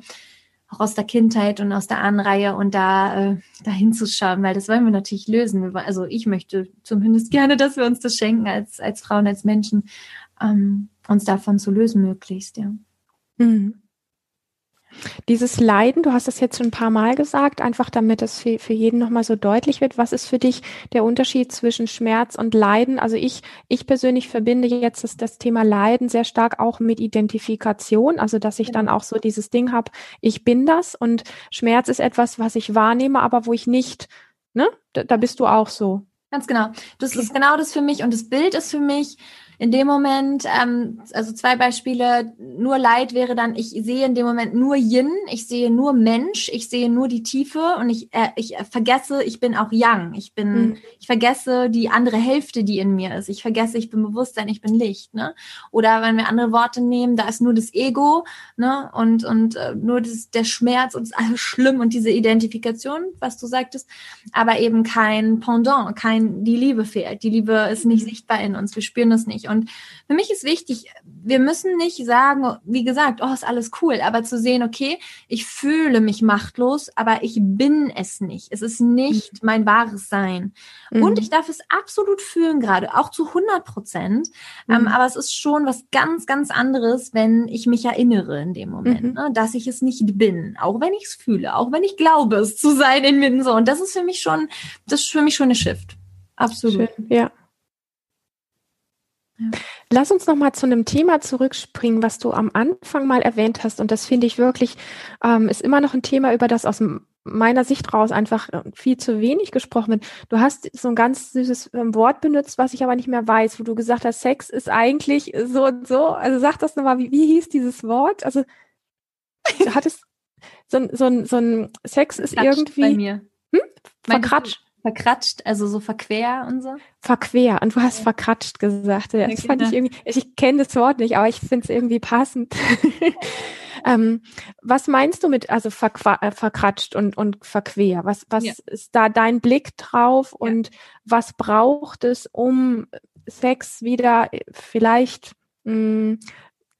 auch aus der Kindheit und aus der Ahnenreihe und da, äh, da hinzuschauen, weil das wollen wir natürlich lösen. Also ich möchte zumindest gerne, dass wir uns das schenken als, als Frauen, als Menschen, ähm, uns davon zu lösen möglichst, ja. Mhm. Dieses Leiden, du hast das jetzt schon ein paar Mal gesagt, einfach damit es für, für jeden nochmal so deutlich wird. Was ist für dich der Unterschied zwischen Schmerz und Leiden? Also ich, ich persönlich verbinde jetzt das, das Thema Leiden sehr stark auch mit Identifikation. Also dass ich dann auch so dieses Ding habe, ich bin das und Schmerz ist etwas, was ich wahrnehme, aber wo ich nicht, ne? Da, da bist du auch so. Ganz genau. Das ist genau das für mich und das Bild ist für mich, in dem Moment, ähm, also zwei Beispiele, nur Leid wäre dann, ich sehe in dem Moment nur Yin, ich sehe nur Mensch, ich sehe nur die Tiefe und ich, äh, ich vergesse, ich bin auch Yang. Ich bin, mhm. ich vergesse die andere Hälfte, die in mir ist. Ich vergesse, ich bin Bewusstsein, ich bin Licht. Ne? Oder wenn wir andere Worte nehmen, da ist nur das Ego ne? und, und äh, nur das, der Schmerz und alles schlimm und diese Identifikation, was du sagtest, aber eben kein Pendant, kein, die Liebe fehlt. Die Liebe ist nicht mhm. sichtbar in uns, wir spüren es nicht. Und für mich ist wichtig, wir müssen nicht sagen, wie gesagt, oh, ist alles cool, aber zu sehen, okay, ich fühle mich machtlos, aber ich bin es nicht. Es ist nicht mhm. mein wahres Sein. Mhm. Und ich darf es absolut fühlen gerade, auch zu 100 Prozent. Ähm, mhm. Ähm, aber es ist schon was ganz, ganz anderes, wenn ich mich erinnere in dem Moment, mhm. ne, dass ich es nicht bin, auch wenn ich es fühle, auch wenn ich glaube, es zu sein in mir. So. Und das ist für mich schon, das ist für mich schon eine Shift. Absolut. Schön, ja. Lass uns noch mal zu einem Thema zurückspringen, was du am Anfang mal erwähnt hast. Und das finde ich wirklich, ähm, ist immer noch ein Thema, über das aus meiner Sicht raus einfach äh, viel zu wenig gesprochen wird. Du hast so ein ganz süßes ähm, Wort benutzt, was ich aber nicht mehr weiß, wo du gesagt hast, Sex ist eigentlich so und so. Also sag das nochmal, wie, wie hieß dieses Wort? Also du hattest so, so, so ein Sex ist Verkratscht irgendwie. Bei mir. Hm? Verkratscht. Verkratscht, also so verquer und so? Verquer. Und du hast verkratscht gesagt. Das okay, fand ich irgendwie, ich kenne das Wort nicht, aber ich finde es irgendwie passend. ähm, was meinst du mit, also äh, verkratscht und, und verquer? Was, was ja. ist da dein Blick drauf ja. und was braucht es, um Sex wieder vielleicht mh, hm,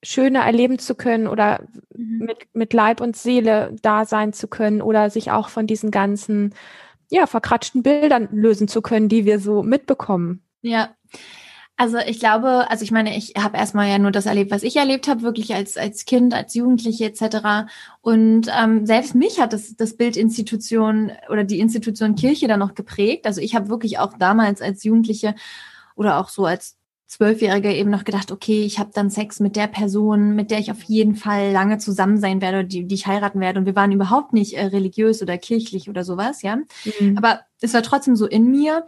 schöner erleben zu können oder mhm. mit, mit Leib und Seele da sein zu können oder sich auch von diesen ganzen ja, verkratschten Bildern lösen zu können, die wir so mitbekommen. Ja. Also ich glaube, also ich meine, ich habe erstmal ja nur das erlebt, was ich erlebt habe, wirklich als als Kind, als Jugendliche etc. Und ähm, selbst mich hat das das Bild Institution oder die Institution Kirche dann noch geprägt. Also ich habe wirklich auch damals als Jugendliche oder auch so als Zwölfjährige eben noch gedacht, okay, ich habe dann Sex mit der Person, mit der ich auf jeden Fall lange zusammen sein werde, die, die ich heiraten werde. Und wir waren überhaupt nicht äh, religiös oder kirchlich oder sowas, ja. Mhm. Aber es war trotzdem so in mir.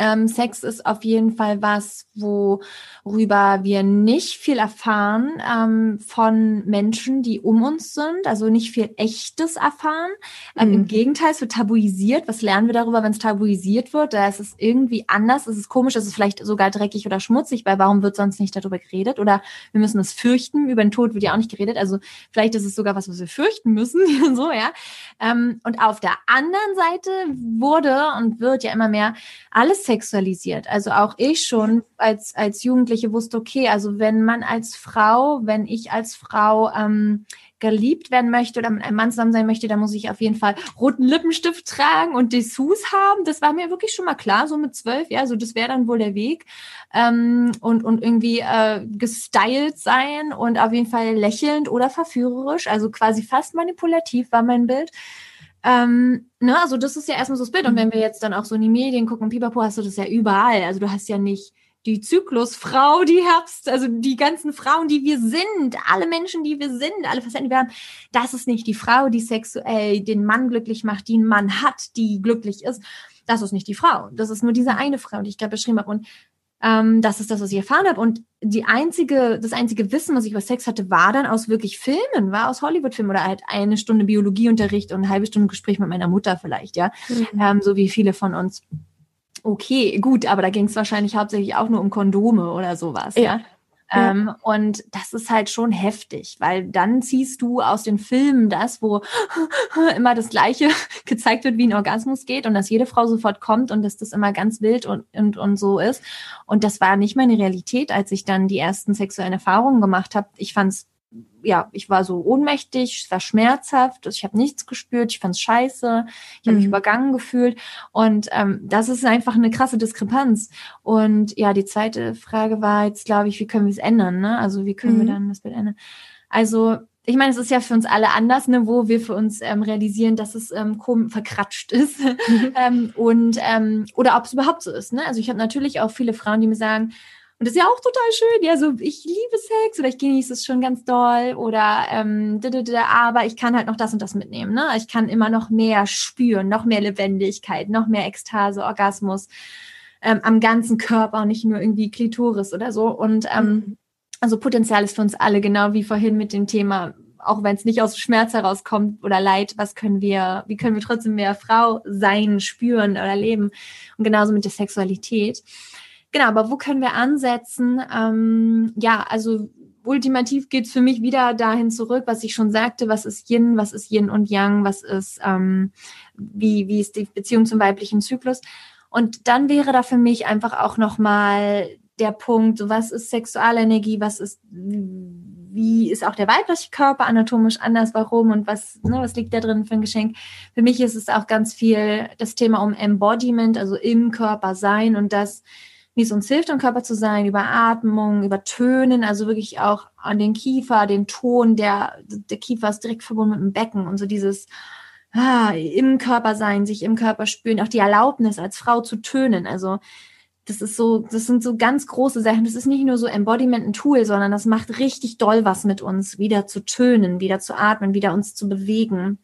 Ähm, Sex ist auf jeden Fall was, worüber wir nicht viel erfahren ähm, von Menschen, die um uns sind, also nicht viel Echtes erfahren. Ähm, mhm. Im Gegenteil, es wird tabuisiert. Was lernen wir darüber, wenn es tabuisiert wird? Da ist es irgendwie anders, es ist komisch, es ist vielleicht sogar dreckig oder schmutzig, weil warum wird sonst nicht darüber geredet? Oder wir müssen es fürchten, über den Tod wird ja auch nicht geredet. Also vielleicht ist es sogar was, was wir fürchten müssen, so, ja. Ähm, und auf der anderen Seite wurde und wird ja immer mehr alles sexualisiert. Also auch ich schon als, als Jugendliche wusste, okay, also wenn man als Frau, wenn ich als Frau ähm, geliebt werden möchte oder mit einem Mann zusammen sein möchte, dann muss ich auf jeden Fall roten Lippenstift tragen und Dessous haben. Das war mir wirklich schon mal klar, so mit zwölf, ja, so das wäre dann wohl der Weg. Ähm, und, und irgendwie äh, gestylt sein und auf jeden Fall lächelnd oder verführerisch, also quasi fast manipulativ war mein Bild. Ähm, ne, also das ist ja erstmal so das Bild. Und wenn wir jetzt dann auch so in die Medien gucken, Pipapo, hast du das ja überall. Also du hast ja nicht die Zyklusfrau, die Herbst, also die ganzen Frauen, die wir sind, alle Menschen, die wir sind, alle Facetten, die wir haben, das ist nicht die Frau, die sexuell den Mann glücklich macht, die einen Mann hat, die glücklich ist. Das ist nicht die Frau. Das ist nur diese eine Frau, die ich gerade beschrieben habe. Und ähm, das ist das, was ich erfahren habe. Und die einzige, das einzige Wissen, was ich über Sex hatte, war dann aus wirklich Filmen, war aus Hollywood-Filmen oder halt eine Stunde Biologieunterricht und eine halbe Stunde Gespräch mit meiner Mutter vielleicht, ja. Mhm. Ähm, so wie viele von uns. Okay, gut, aber da ging es wahrscheinlich hauptsächlich auch nur um Kondome oder sowas, ja. ja? Ja. Ähm, und das ist halt schon heftig, weil dann ziehst du aus den Filmen das, wo immer das Gleiche gezeigt wird, wie ein Orgasmus geht und dass jede Frau sofort kommt und dass das immer ganz wild und, und, und so ist. Und das war nicht meine Realität, als ich dann die ersten sexuellen Erfahrungen gemacht habe. Ich fand es ja, ich war so ohnmächtig, es war schmerzhaft, ich habe nichts gespürt, ich fand's scheiße, ich habe mhm. mich übergangen gefühlt und ähm, das ist einfach eine krasse Diskrepanz. Und ja, die zweite Frage war jetzt, glaube ich, wie können wir es ändern? Ne? Also wie können mhm. wir dann das Bild ändern? Also ich meine, es ist ja für uns alle anders, ne, wo wir für uns ähm, realisieren, dass es ähm, verkratscht ist mhm. ähm, und ähm, oder ob es überhaupt so ist. Ne? Also ich habe natürlich auch viele Frauen, die mir sagen, und das ist ja auch total schön. Ja, so ich liebe Sex oder ich genieße es schon ganz doll oder ähm, aber ich kann halt noch das und das mitnehmen. Ne? Ich kann immer noch mehr spüren, noch mehr Lebendigkeit, noch mehr Ekstase, Orgasmus ähm, am ganzen Körper, nicht nur irgendwie Klitoris oder so. Und ähm, mhm. also Potenzial ist für uns alle, genau wie vorhin mit dem Thema, auch wenn es nicht aus Schmerz herauskommt oder Leid, was können wir, wie können wir trotzdem mehr Frau sein, spüren oder leben? Und genauso mit der Sexualität. Genau, aber wo können wir ansetzen? Ähm, ja, also ultimativ geht's für mich wieder dahin zurück, was ich schon sagte, was ist Yin, was ist Yin und Yang, was ist, ähm, wie, wie ist die Beziehung zum weiblichen Zyklus. Und dann wäre da für mich einfach auch nochmal der Punkt, was ist Sexualenergie, was ist, wie ist auch der weibliche Körper anatomisch anders, warum und was, ne, was liegt da drin für ein Geschenk. Für mich ist es auch ganz viel das Thema um Embodiment, also im Körper sein und das wie es uns hilft, im Körper zu sein, über Atmung, über Tönen, also wirklich auch an den Kiefer, den Ton, der, der Kiefer ist direkt verbunden mit dem Becken und so dieses ah, im Körper sein, sich im Körper spüren, auch die Erlaubnis als Frau zu tönen, also das ist so, das sind so ganz große Sachen. Das ist nicht nur so Embodiment ein Tool, sondern das macht richtig doll was mit uns, wieder zu tönen, wieder zu atmen, wieder uns zu bewegen.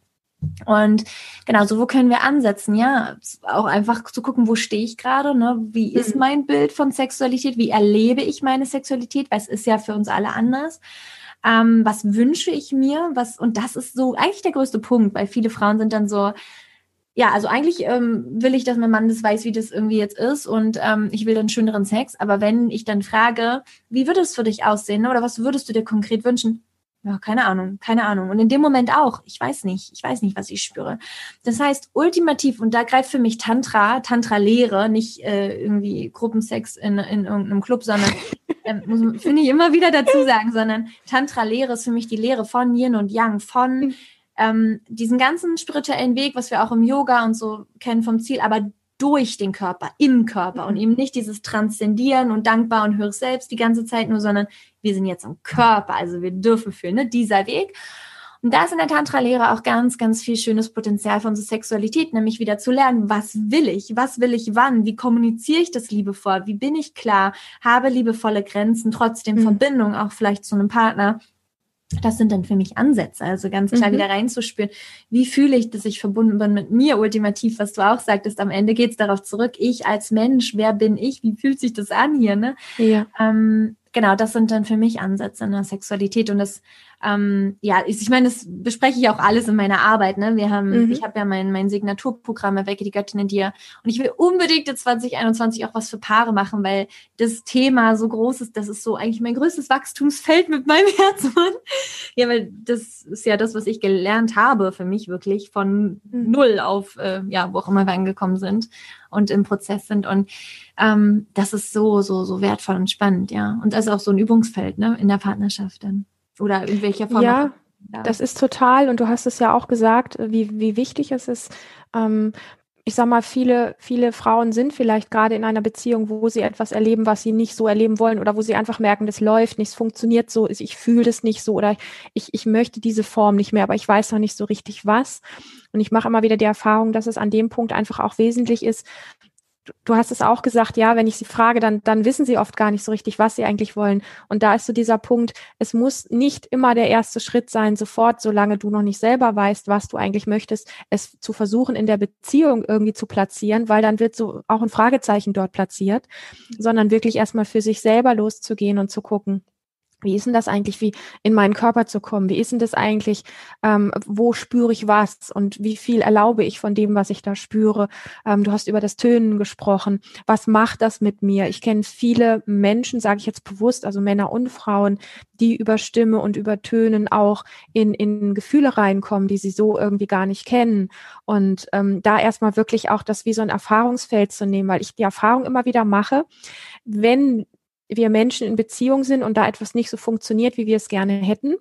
Und genau, so wo können wir ansetzen? Ja, auch einfach zu gucken, wo stehe ich gerade, ne? Wie ist mhm. mein Bild von Sexualität? Wie erlebe ich meine Sexualität? Weil es ist ja für uns alle anders. Ähm, was wünsche ich mir? Was, und das ist so eigentlich der größte Punkt, weil viele Frauen sind dann so, ja, also eigentlich ähm, will ich, dass mein Mann das weiß, wie das irgendwie jetzt ist und ähm, ich will dann schöneren Sex. Aber wenn ich dann frage, wie würde es für dich aussehen ne? oder was würdest du dir konkret wünschen? Ja, keine Ahnung, keine Ahnung. Und in dem Moment auch, ich weiß nicht, ich weiß nicht, was ich spüre. Das heißt, ultimativ, und da greift für mich Tantra, Tantra-Lehre, nicht äh, irgendwie Gruppensex in, in irgendeinem Club, sondern, ähm, muss, finde ich immer wieder dazu sagen, sondern Tantra-Lehre ist für mich die Lehre von Yin und Yang, von ähm, diesen ganzen spirituellen Weg, was wir auch im Yoga und so kennen vom Ziel, aber durch den Körper, im Körper und mhm. eben nicht dieses Transzendieren und dankbar und höre selbst die ganze Zeit nur, sondern wir sind jetzt im Körper, also wir dürfen fühlen, ne? dieser Weg. Und da ist in der Tantra-Lehre auch ganz, ganz viel schönes Potenzial für unsere Sexualität, nämlich wieder zu lernen, was will ich, was will ich wann, wie kommuniziere ich das liebevoll, wie bin ich klar, habe liebevolle Grenzen, trotzdem mhm. Verbindung auch vielleicht zu einem Partner das sind dann für mich Ansätze, also ganz klar mhm. wieder reinzuspüren, wie fühle ich, dass ich verbunden bin mit mir ultimativ, was du auch sagtest, am Ende geht es darauf zurück, ich als Mensch, wer bin ich, wie fühlt sich das an hier, ne? Ja. Ähm, genau, das sind dann für mich Ansätze in der Sexualität und das, ähm, ja, ich, ich meine, das bespreche ich auch alles in meiner Arbeit. Ne? Wir haben, mhm. ich habe ja mein, mein Signaturprogramm Erwecke die Göttin in dir und ich will unbedingt in 2021 auch was für Paare machen, weil das Thema so groß ist. Das ist so eigentlich mein größtes Wachstumsfeld mit meinem Herzmann. Ja, weil das ist ja das, was ich gelernt habe für mich wirklich von mhm. null auf, äh, ja, wo auch immer wir angekommen sind und im Prozess sind und ähm, das ist so, so, so wertvoll und spannend, ja. Und das ist auch so ein Übungsfeld, ne, in der Partnerschaft dann. Oder in welcher Form? Ja, das ist total, und du hast es ja auch gesagt, wie, wie wichtig es ist. Ähm, ich sag mal, viele, viele Frauen sind vielleicht gerade in einer Beziehung, wo sie etwas erleben, was sie nicht so erleben wollen oder wo sie einfach merken, das läuft nicht, es funktioniert so, ich fühle das nicht so oder ich, ich möchte diese Form nicht mehr, aber ich weiß noch nicht so richtig was. Und ich mache immer wieder die Erfahrung, dass es an dem Punkt einfach auch wesentlich ist, du hast es auch gesagt, ja, wenn ich sie frage, dann, dann wissen sie oft gar nicht so richtig, was sie eigentlich wollen. Und da ist so dieser Punkt, es muss nicht immer der erste Schritt sein, sofort, solange du noch nicht selber weißt, was du eigentlich möchtest, es zu versuchen, in der Beziehung irgendwie zu platzieren, weil dann wird so auch ein Fragezeichen dort platziert, sondern wirklich erstmal für sich selber loszugehen und zu gucken, wie ist denn das eigentlich, wie in meinen Körper zu kommen? Wie ist denn das eigentlich, ähm, wo spüre ich was und wie viel erlaube ich von dem, was ich da spüre? Ähm, du hast über das Tönen gesprochen. Was macht das mit mir? Ich kenne viele Menschen, sage ich jetzt bewusst, also Männer und Frauen, die über Stimme und über Tönen auch in, in Gefühle reinkommen, die sie so irgendwie gar nicht kennen. Und ähm, da erstmal wirklich auch das wie so ein Erfahrungsfeld zu nehmen, weil ich die Erfahrung immer wieder mache, wenn wir Menschen in Beziehung sind und da etwas nicht so funktioniert, wie wir es gerne hätten,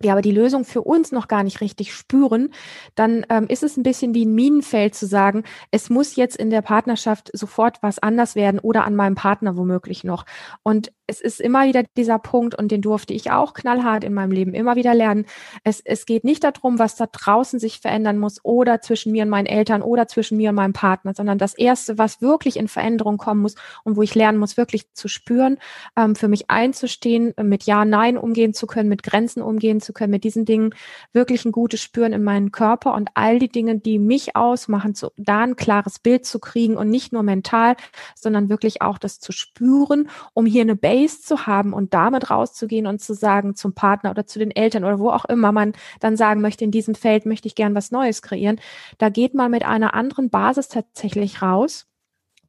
wir aber die Lösung für uns noch gar nicht richtig spüren, dann ähm, ist es ein bisschen wie ein Minenfeld zu sagen, es muss jetzt in der Partnerschaft sofort was anders werden oder an meinem Partner womöglich noch. Und es ist immer wieder dieser Punkt und den durfte ich auch knallhart in meinem Leben immer wieder lernen. Es, es geht nicht darum, was da draußen sich verändern muss oder zwischen mir und meinen Eltern oder zwischen mir und meinem Partner, sondern das Erste, was wirklich in Veränderung kommen muss und wo ich lernen muss, wirklich zu spüren, ähm, für mich einzustehen, mit Ja, Nein umgehen zu können, mit Grenzen umgehen zu können, mit diesen Dingen wirklich ein gutes Spüren in meinen Körper und all die Dinge, die mich ausmachen, zu, da ein klares Bild zu kriegen und nicht nur mental, sondern wirklich auch das zu spüren, um hier eine Base Space zu haben und damit rauszugehen und zu sagen zum Partner oder zu den Eltern oder wo auch immer man dann sagen möchte, in diesem Feld möchte ich gern was Neues kreieren, da geht man mit einer anderen Basis tatsächlich raus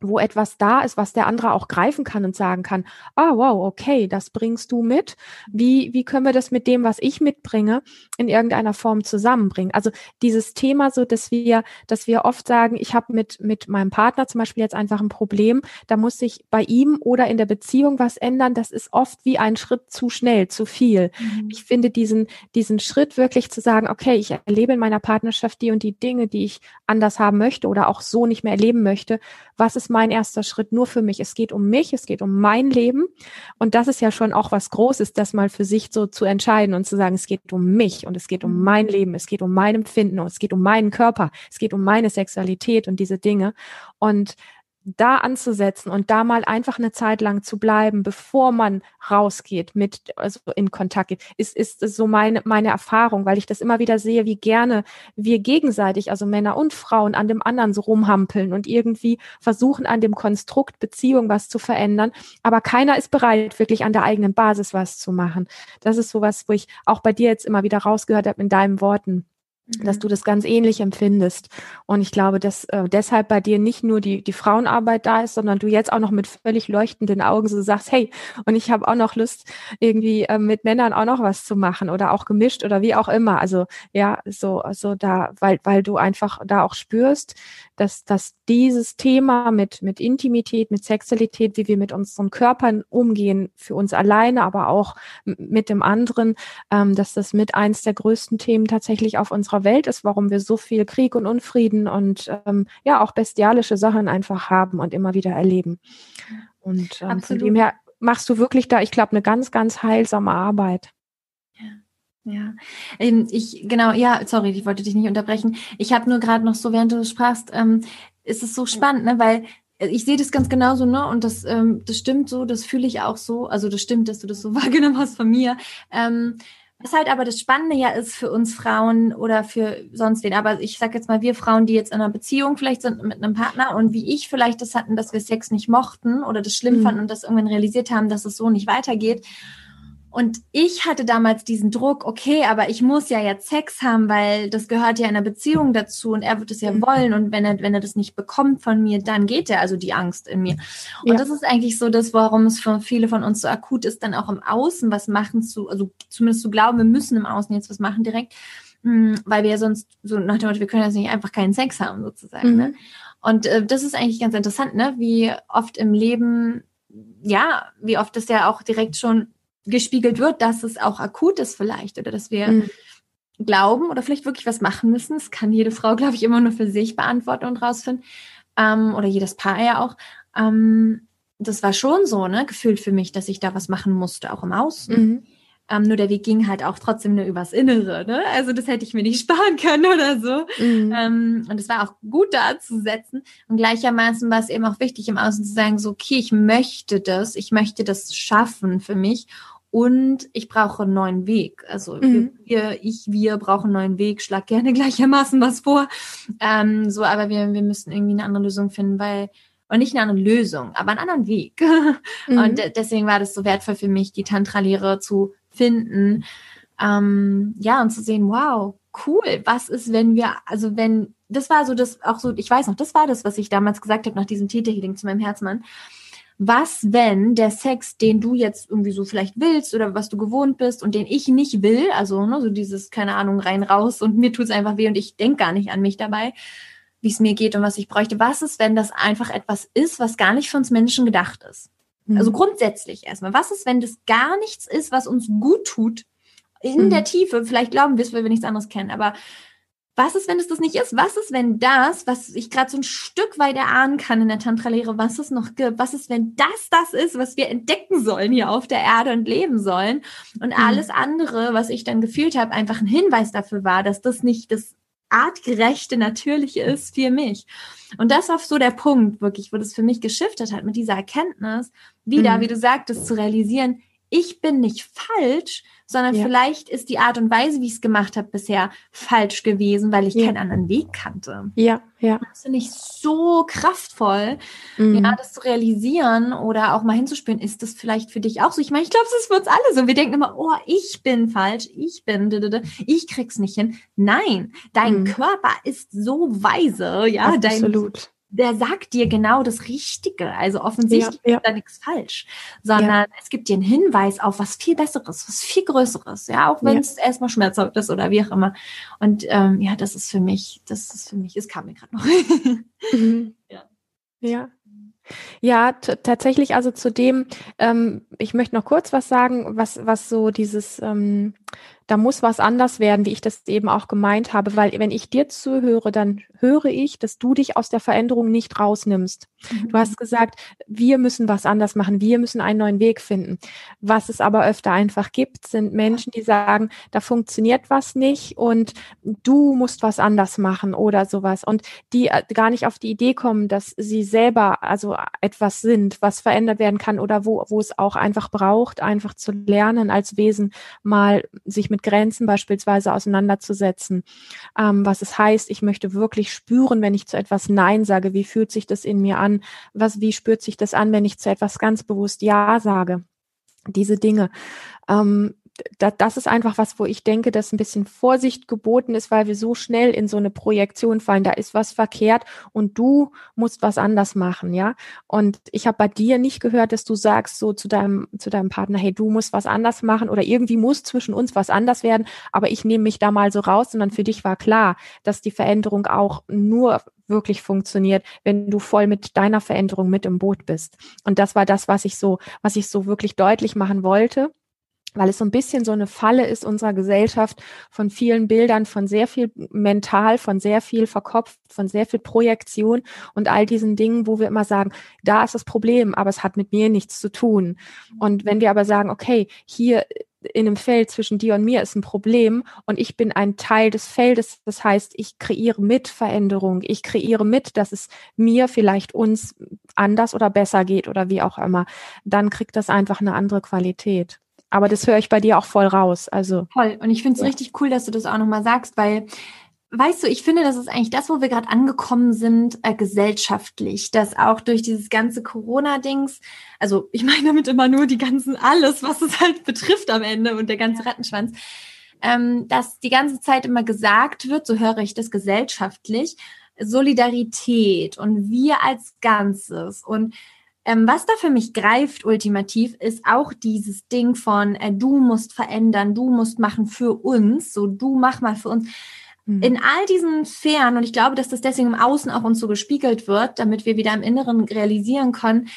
wo etwas da ist, was der andere auch greifen kann und sagen kann, ah, oh, wow, okay, das bringst du mit. Wie, wie können wir das mit dem, was ich mitbringe, in irgendeiner Form zusammenbringen? Also dieses Thema so, dass wir, dass wir oft sagen, ich habe mit, mit meinem Partner zum Beispiel jetzt einfach ein Problem, da muss sich bei ihm oder in der Beziehung was ändern. Das ist oft wie ein Schritt zu schnell, zu viel. Mhm. Ich finde diesen, diesen Schritt wirklich zu sagen, okay, ich erlebe in meiner Partnerschaft die und die Dinge, die ich anders haben möchte oder auch so nicht mehr erleben möchte. Was ist mein erster Schritt nur für mich. Es geht um mich, es geht um mein Leben. Und das ist ja schon auch was Großes, das mal für sich so zu entscheiden und zu sagen, es geht um mich und es geht um mein Leben, es geht um mein Empfinden und es geht um meinen Körper, es geht um meine Sexualität und diese Dinge. Und da anzusetzen und da mal einfach eine Zeit lang zu bleiben, bevor man rausgeht, mit also in Kontakt geht, ist ist so meine meine Erfahrung, weil ich das immer wieder sehe, wie gerne wir gegenseitig, also Männer und Frauen, an dem anderen so rumhampeln und irgendwie versuchen an dem Konstrukt Beziehung was zu verändern, aber keiner ist bereit, wirklich an der eigenen Basis was zu machen. Das ist sowas, wo ich auch bei dir jetzt immer wieder rausgehört habe in deinen Worten dass du das ganz ähnlich empfindest. Und ich glaube, dass äh, deshalb bei dir nicht nur die, die Frauenarbeit da ist, sondern du jetzt auch noch mit völlig leuchtenden Augen so sagst, hey, und ich habe auch noch Lust, irgendwie äh, mit Männern auch noch was zu machen oder auch gemischt oder wie auch immer. Also ja, so, so da, weil, weil du einfach da auch spürst, dass, dass dieses Thema mit, mit Intimität, mit Sexualität, wie wir mit unseren Körpern umgehen, für uns alleine, aber auch mit dem anderen, ähm, dass das mit eins der größten Themen tatsächlich auf unserer Welt ist, warum wir so viel Krieg und Unfrieden und ähm, ja auch bestialische Sachen einfach haben und immer wieder erleben. Und ähm, von dem her machst du wirklich da, ich glaube, eine ganz, ganz heilsame Arbeit. Ja, ähm, ich genau, ja, sorry, ich wollte dich nicht unterbrechen. Ich habe nur gerade noch so, während du sprachst, ähm, ist es so spannend, ne, weil äh, ich sehe das ganz genauso, ne? Und das, ähm, das stimmt so, das fühle ich auch so. Also das stimmt, dass du das so wahrgenommen hast von mir. Ähm, Was halt aber das Spannende ja ist für uns Frauen oder für sonst wen, aber ich sag jetzt mal, wir Frauen, die jetzt in einer Beziehung vielleicht sind mit einem Partner und wie ich vielleicht das hatten, dass wir Sex nicht mochten oder das schlimm mhm. fanden und das irgendwann realisiert haben, dass es so nicht weitergeht und ich hatte damals diesen Druck, okay, aber ich muss ja jetzt Sex haben, weil das gehört ja in einer Beziehung dazu und er wird es ja mhm. wollen und wenn er, wenn er das nicht bekommt von mir, dann geht er, also die Angst in mir. Und ja. das ist eigentlich so das, warum es für viele von uns so akut ist, dann auch im Außen was machen zu, also zumindest zu glauben, wir müssen im Außen jetzt was machen direkt, hm, weil wir ja sonst so nach dem Motto, wir können jetzt nicht einfach keinen Sex haben sozusagen. Mhm. Ne? Und äh, das ist eigentlich ganz interessant, ne? wie oft im Leben ja, wie oft das ja auch direkt schon gespiegelt wird, dass es auch akut ist vielleicht oder dass wir mhm. glauben oder vielleicht wirklich was machen müssen. Das kann jede Frau, glaube ich, immer nur für sich beantworten und rausfinden. Ähm, oder jedes Paar ja auch. Ähm, das war schon so, ne, gefühlt für mich, dass ich da was machen musste, auch im Außen. Mhm. Ähm, nur der Weg ging halt auch trotzdem nur übers Innere. Ne? Also das hätte ich mir nicht sparen können oder so. Mhm. Ähm, und es war auch gut da zu setzen. Und gleichermaßen war es eben auch wichtig, im Außen zu sagen, so, okay, ich möchte das, ich möchte das schaffen für mich und ich brauche einen neuen Weg. Also mhm. wir, ich, wir brauchen einen neuen Weg. Schlag gerne gleichermaßen was vor. Ähm, so, aber wir, wir müssen irgendwie eine andere Lösung finden, weil und nicht eine andere Lösung, aber einen anderen Weg. Mhm. Und deswegen war das so wertvoll für mich, die Tantra-Lehre zu finden. Ähm, ja, und zu sehen, wow, cool, was ist, wenn wir, also wenn, das war so das, auch so, ich weiß noch, das war das, was ich damals gesagt habe nach diesem Täterhealing zu meinem Herzmann was, wenn der Sex, den du jetzt irgendwie so vielleicht willst oder was du gewohnt bist und den ich nicht will, also ne, so dieses, keine Ahnung, rein raus und mir tut es einfach weh und ich denke gar nicht an mich dabei, wie es mir geht und was ich bräuchte. Was ist, wenn das einfach etwas ist, was gar nicht für uns Menschen gedacht ist? Mhm. Also grundsätzlich erstmal, was ist, wenn das gar nichts ist, was uns gut tut in mhm. der Tiefe? Vielleicht glauben wir es, weil wir nichts anderes kennen, aber was ist, wenn es das nicht ist? Was ist, wenn das, was ich gerade so ein Stück weit erahnen kann in der Tantra-Lehre, was es noch gibt? Was ist, wenn das das ist, was wir entdecken sollen hier auf der Erde und leben sollen? Und mhm. alles andere, was ich dann gefühlt habe, einfach ein Hinweis dafür war, dass das nicht das artgerechte, natürliche ist für mich. Und das war so der Punkt, wirklich, wo das für mich geschiftet hat, mit dieser Erkenntnis, wieder, mhm. wie du sagtest, zu realisieren, ich bin nicht falsch, sondern ja. vielleicht ist die Art und Weise, wie ich es gemacht habe, bisher falsch gewesen, weil ich ja. keinen anderen Weg kannte. Ja, ja. Das finde ich so kraftvoll, mhm. ja, das zu realisieren oder auch mal hinzuspüren, ist das vielleicht für dich auch so? Ich meine, ich glaube, es ist für uns alle so. Wir denken immer, oh, ich bin falsch, ich bin, ich krieg's nicht hin. Nein, dein mhm. Körper ist so weise, ja, Absolut. dein der sagt dir genau das Richtige. Also offensichtlich ja, ja. ist da nichts falsch, sondern ja. es gibt dir einen Hinweis auf was viel Besseres, was viel Größeres, ja, auch wenn es erstmal schmerzhaft ist oder wie auch immer. Und ähm, ja, das ist für mich, das ist für mich, es kam mir gerade noch. mhm. Ja. Ja, ja, tatsächlich, also zu dem, ähm, ich möchte noch kurz was sagen, was, was so dieses, ähm, da muss was anders werden, wie ich das eben auch gemeint habe, weil wenn ich dir zuhöre, dann höre ich, dass du dich aus der Veränderung nicht rausnimmst. Mhm. Du hast gesagt, wir müssen was anders machen, wir müssen einen neuen Weg finden. Was es aber öfter einfach gibt, sind Menschen, die sagen, da funktioniert was nicht und du musst was anders machen oder sowas und die äh, gar nicht auf die Idee kommen, dass sie selber also etwas sind, was verändert werden kann oder wo, wo es auch einfach braucht, einfach zu lernen als Wesen mal sich mit Grenzen beispielsweise auseinanderzusetzen, ähm, was es heißt, ich möchte wirklich spüren, wenn ich zu etwas Nein sage, wie fühlt sich das in mir an, was, wie spürt sich das an, wenn ich zu etwas ganz bewusst Ja sage. Diese Dinge. Ähm, das ist einfach was, wo ich denke, dass ein bisschen Vorsicht geboten ist, weil wir so schnell in so eine Projektion fallen. Da ist was verkehrt und du musst was anders machen, ja. Und ich habe bei dir nicht gehört, dass du sagst so zu deinem zu deinem Partner, hey, du musst was anders machen oder irgendwie muss zwischen uns was anders werden. Aber ich nehme mich da mal so raus, sondern für dich war klar, dass die Veränderung auch nur wirklich funktioniert, wenn du voll mit deiner Veränderung mit im Boot bist. Und das war das, was ich so, was ich so wirklich deutlich machen wollte weil es so ein bisschen so eine Falle ist unserer Gesellschaft von vielen Bildern, von sehr viel mental, von sehr viel verkopft, von sehr viel Projektion und all diesen Dingen, wo wir immer sagen, da ist das Problem, aber es hat mit mir nichts zu tun. Und wenn wir aber sagen, okay, hier in einem Feld zwischen dir und mir ist ein Problem und ich bin ein Teil des Feldes. Das heißt, ich kreiere mit Veränderung. Ich kreiere mit, dass es mir vielleicht uns anders oder besser geht oder wie auch immer. Dann kriegt das einfach eine andere Qualität. Aber das höre ich bei dir auch voll raus. Also voll. Und ich finde es ja. richtig cool, dass du das auch nochmal sagst, weil weißt du, ich finde, das ist eigentlich das, wo wir gerade angekommen sind, äh, gesellschaftlich, dass auch durch dieses ganze Corona-Dings, also ich meine damit immer nur die ganzen, alles, was es halt betrifft am Ende und der ganze Rattenschwanz, ähm, dass die ganze Zeit immer gesagt wird, so höre ich das gesellschaftlich, Solidarität und wir als Ganzes und ähm, was da für mich greift ultimativ, ist auch dieses Ding von, äh, du musst verändern, du musst machen für uns, so du mach mal für uns Mhm. In all diesen Sphären, und ich glaube, dass das deswegen im Außen auch uns so gespiegelt wird, damit wir wieder im Inneren realisieren können,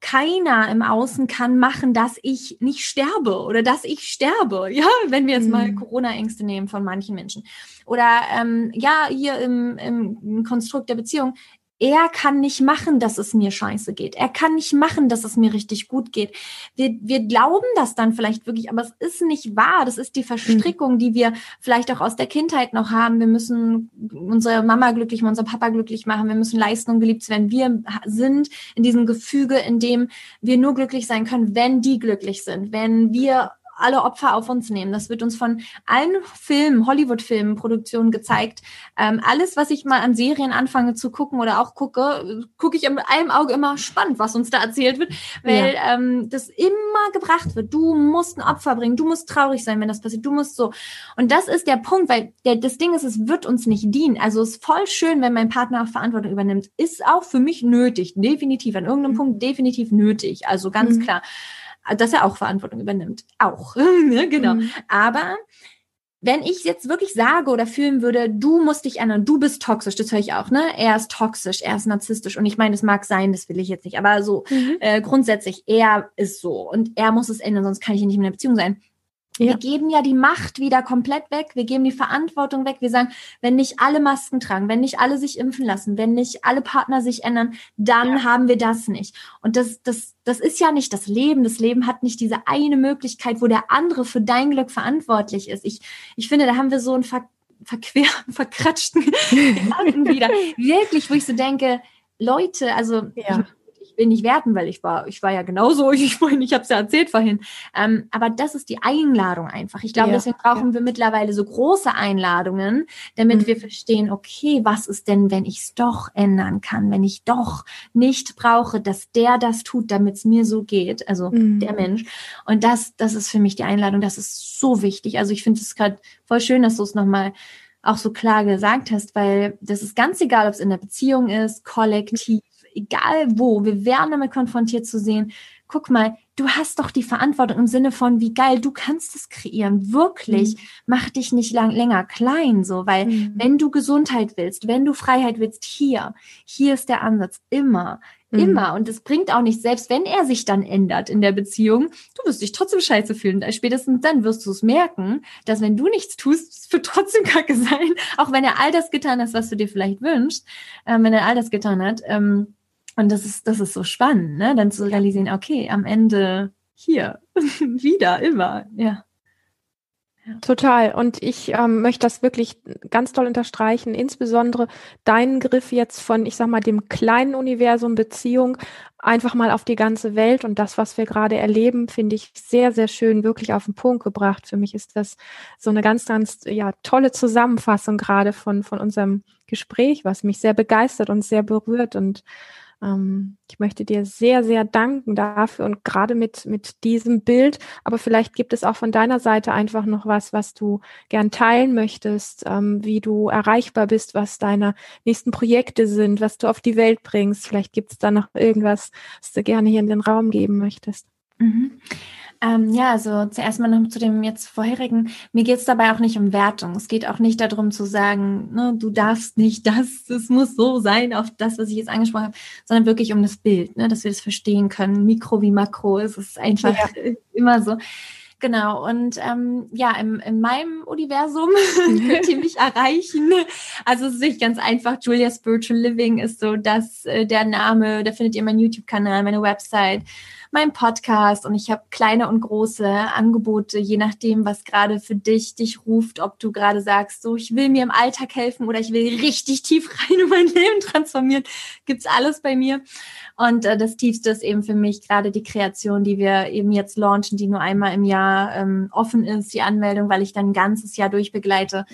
keiner im Außen kann machen, dass ich nicht sterbe oder dass ich sterbe. Ja, wenn wir jetzt mal mhm. Corona-Ängste nehmen von manchen Menschen. Oder ähm, ja, hier im, im Konstrukt der Beziehung er kann nicht machen, dass es mir scheiße geht. Er kann nicht machen, dass es mir richtig gut geht. Wir, wir glauben das dann vielleicht wirklich, aber es ist nicht wahr. Das ist die Verstrickung, die wir vielleicht auch aus der Kindheit noch haben. Wir müssen unsere Mama glücklich machen, unser Papa glücklich machen. Wir müssen leisten und geliebt werden. Wir sind in diesem Gefüge, in dem wir nur glücklich sein können, wenn die glücklich sind. Wenn wir alle Opfer auf uns nehmen. Das wird uns von allen Filmen, Hollywood-Filmen, Produktionen gezeigt. Ähm, alles, was ich mal an Serien anfange zu gucken oder auch gucke, gucke ich in einem Auge immer spannend, was uns da erzählt wird, weil ja. ähm, das immer gebracht wird. Du musst ein Opfer bringen, du musst traurig sein, wenn das passiert, du musst so. Und das ist der Punkt, weil der, das Ding ist, es wird uns nicht dienen. Also es ist voll schön, wenn mein Partner auch Verantwortung übernimmt. Ist auch für mich nötig, definitiv, an irgendeinem mhm. Punkt definitiv nötig. Also ganz mhm. klar dass er auch Verantwortung übernimmt. Auch, ne, genau. Mhm. Aber wenn ich jetzt wirklich sage oder fühlen würde, du musst dich ändern, du bist toxisch, das höre ich auch, ne? Er ist toxisch, er ist narzisstisch und ich meine, es mag sein, das will ich jetzt nicht, aber so mhm. äh, grundsätzlich, er ist so und er muss es ändern, sonst kann ich nicht in einer Beziehung sein. Ja. Wir geben ja die Macht wieder komplett weg. Wir geben die Verantwortung weg. Wir sagen, wenn nicht alle Masken tragen, wenn nicht alle sich impfen lassen, wenn nicht alle Partner sich ändern, dann ja. haben wir das nicht. Und das, das, das ist ja nicht das Leben. Das Leben hat nicht diese eine Möglichkeit, wo der andere für dein Glück verantwortlich ist. Ich, ich finde, da haben wir so einen ver, verquer, verkratschten Gedanken wieder. Wirklich, wo ich so denke, Leute, also ja. Will nicht werten, weil ich war, ich war ja genauso, ich, ich, ich habe es ja erzählt vorhin. Ähm, aber das ist die Einladung einfach. Ich glaube, ja, deswegen brauchen ja. wir mittlerweile so große Einladungen, damit mhm. wir verstehen, okay, was ist denn, wenn ich es doch ändern kann, wenn ich doch nicht brauche, dass der das tut, damit es mir so geht, also mhm. der Mensch. Und das, das ist für mich die Einladung, das ist so wichtig. Also ich finde es gerade voll schön, dass du es nochmal auch so klar gesagt hast, weil das ist ganz egal, ob es in der Beziehung ist, kollektiv, egal wo, wir werden damit konfrontiert zu sehen, guck mal, du hast doch die Verantwortung im Sinne von, wie geil, du kannst es kreieren, wirklich, mhm. mach dich nicht lang, länger klein, so, weil mhm. wenn du Gesundheit willst, wenn du Freiheit willst, hier, hier ist der Ansatz, immer, mhm. immer. Und es bringt auch nicht, selbst wenn er sich dann ändert in der Beziehung, du wirst dich trotzdem scheiße fühlen. Spätestens dann wirst du es merken, dass wenn du nichts tust, es wird trotzdem kacke sein, auch wenn er all das getan hat, was du dir vielleicht wünschst, ähm, wenn er all das getan hat, ähm, und das ist, das ist so spannend, ne? Dann zu realisieren, okay, am Ende hier, wieder, immer, ja. ja. Total. Und ich ähm, möchte das wirklich ganz toll unterstreichen, insbesondere deinen Griff jetzt von, ich sag mal, dem kleinen Universum Beziehung einfach mal auf die ganze Welt und das, was wir gerade erleben, finde ich sehr, sehr schön, wirklich auf den Punkt gebracht. Für mich ist das so eine ganz, ganz, ja, tolle Zusammenfassung gerade von, von unserem Gespräch, was mich sehr begeistert und sehr berührt und ich möchte dir sehr, sehr danken dafür und gerade mit, mit diesem Bild. Aber vielleicht gibt es auch von deiner Seite einfach noch was, was du gern teilen möchtest, ähm, wie du erreichbar bist, was deine nächsten Projekte sind, was du auf die Welt bringst. Vielleicht gibt es da noch irgendwas, was du gerne hier in den Raum geben möchtest. Mhm. Ähm, ja, also zuerst mal noch zu dem jetzt vorherigen. Mir geht es dabei auch nicht um Wertung. Es geht auch nicht darum zu sagen, ne, du darfst nicht das, es muss so sein, auf das, was ich jetzt angesprochen habe, sondern wirklich um das Bild, ne, dass wir das verstehen können. Mikro wie Makro, es ist einfach ja. immer so. Genau, und ähm, ja, im, in meinem Universum könnt ihr mich erreichen. Also es ist nicht ganz einfach. Julia Spiritual Living ist so das, äh, der Name. Da findet ihr meinen YouTube-Kanal, meine Website mein Podcast und ich habe kleine und große Angebote, je nachdem, was gerade für dich dich ruft, ob du gerade sagst, so ich will mir im Alltag helfen oder ich will richtig tief rein und mein Leben transformieren, gibt's alles bei mir. Und äh, das Tiefste ist eben für mich gerade die Kreation, die wir eben jetzt launchen, die nur einmal im Jahr ähm, offen ist, die Anmeldung, weil ich dann ein ganzes Jahr durchbegleite,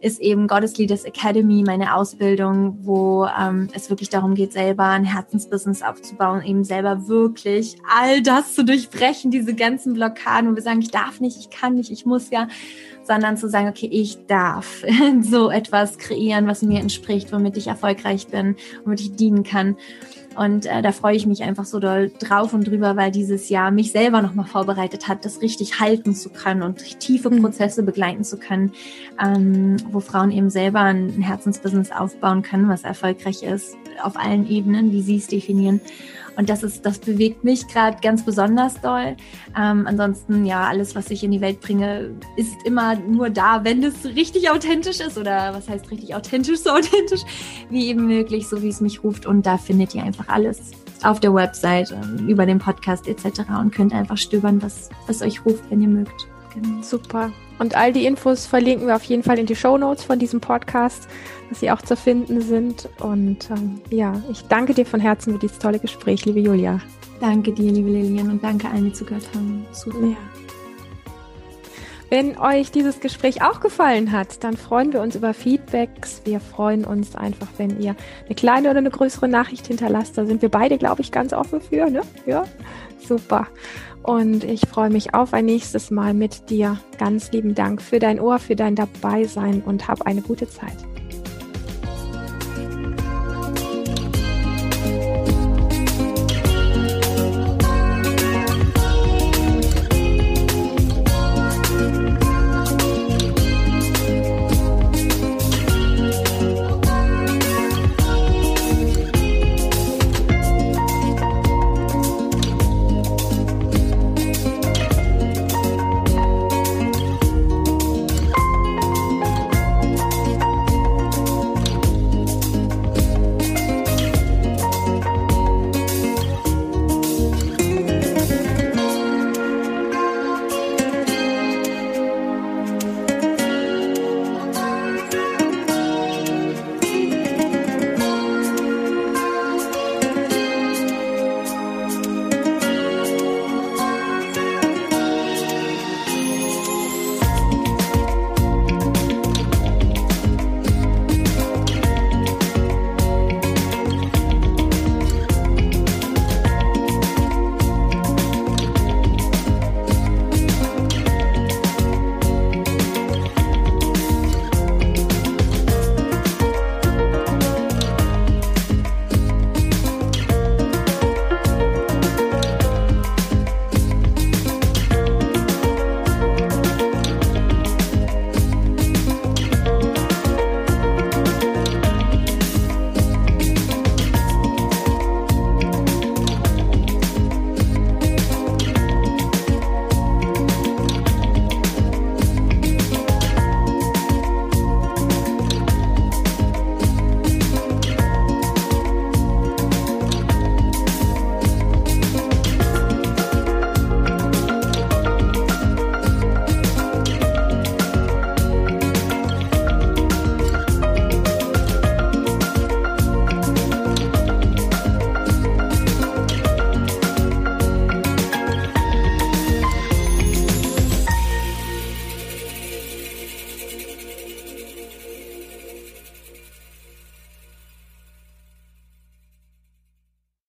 ist eben Goddess Leaders Academy, meine Ausbildung, wo ähm, es wirklich darum geht, selber ein Herzensbusiness aufzubauen, eben selber wirklich all das zu durchbrechen, diese ganzen Blockaden, wo wir sagen, ich darf nicht, ich kann nicht, ich muss ja sondern zu sagen, okay, ich darf so etwas kreieren, was mir entspricht, womit ich erfolgreich bin, womit ich dienen kann. Und äh, da freue ich mich einfach so doll drauf und drüber, weil dieses Jahr mich selber nochmal vorbereitet hat, das richtig halten zu können und tiefe mhm. Prozesse begleiten zu können, ähm, wo Frauen eben selber ein Herzensbusiness aufbauen können, was erfolgreich ist, auf allen Ebenen, wie sie es definieren. Und das ist, das bewegt mich gerade ganz besonders doll. Ähm, ansonsten, ja, alles, was ich in die Welt bringe, ist immer nur da, wenn es richtig authentisch ist. Oder was heißt richtig authentisch, so authentisch wie eben möglich, so wie es mich ruft. Und da findet ihr einfach alles auf der Website, ähm, über den Podcast etc. und könnt einfach stöbern, was, was euch ruft, wenn ihr mögt. Genau. Super. Und all die Infos verlinken wir auf jeden Fall in die Show Notes von diesem Podcast, sie auch zu finden sind. Und ähm, ja, ich danke dir von Herzen für dieses tolle Gespräch, liebe Julia. Danke dir, liebe Lilian, und danke allen, die zugehört haben. Super. Ja. Wenn euch dieses Gespräch auch gefallen hat, dann freuen wir uns über Feedbacks. Wir freuen uns einfach, wenn ihr eine kleine oder eine größere Nachricht hinterlasst. Da sind wir beide, glaube ich, ganz offen für. Ne? Ja, super. Und ich freue mich auf ein nächstes Mal mit dir. Ganz lieben Dank für dein Ohr, für dein Dabeisein und hab eine gute Zeit.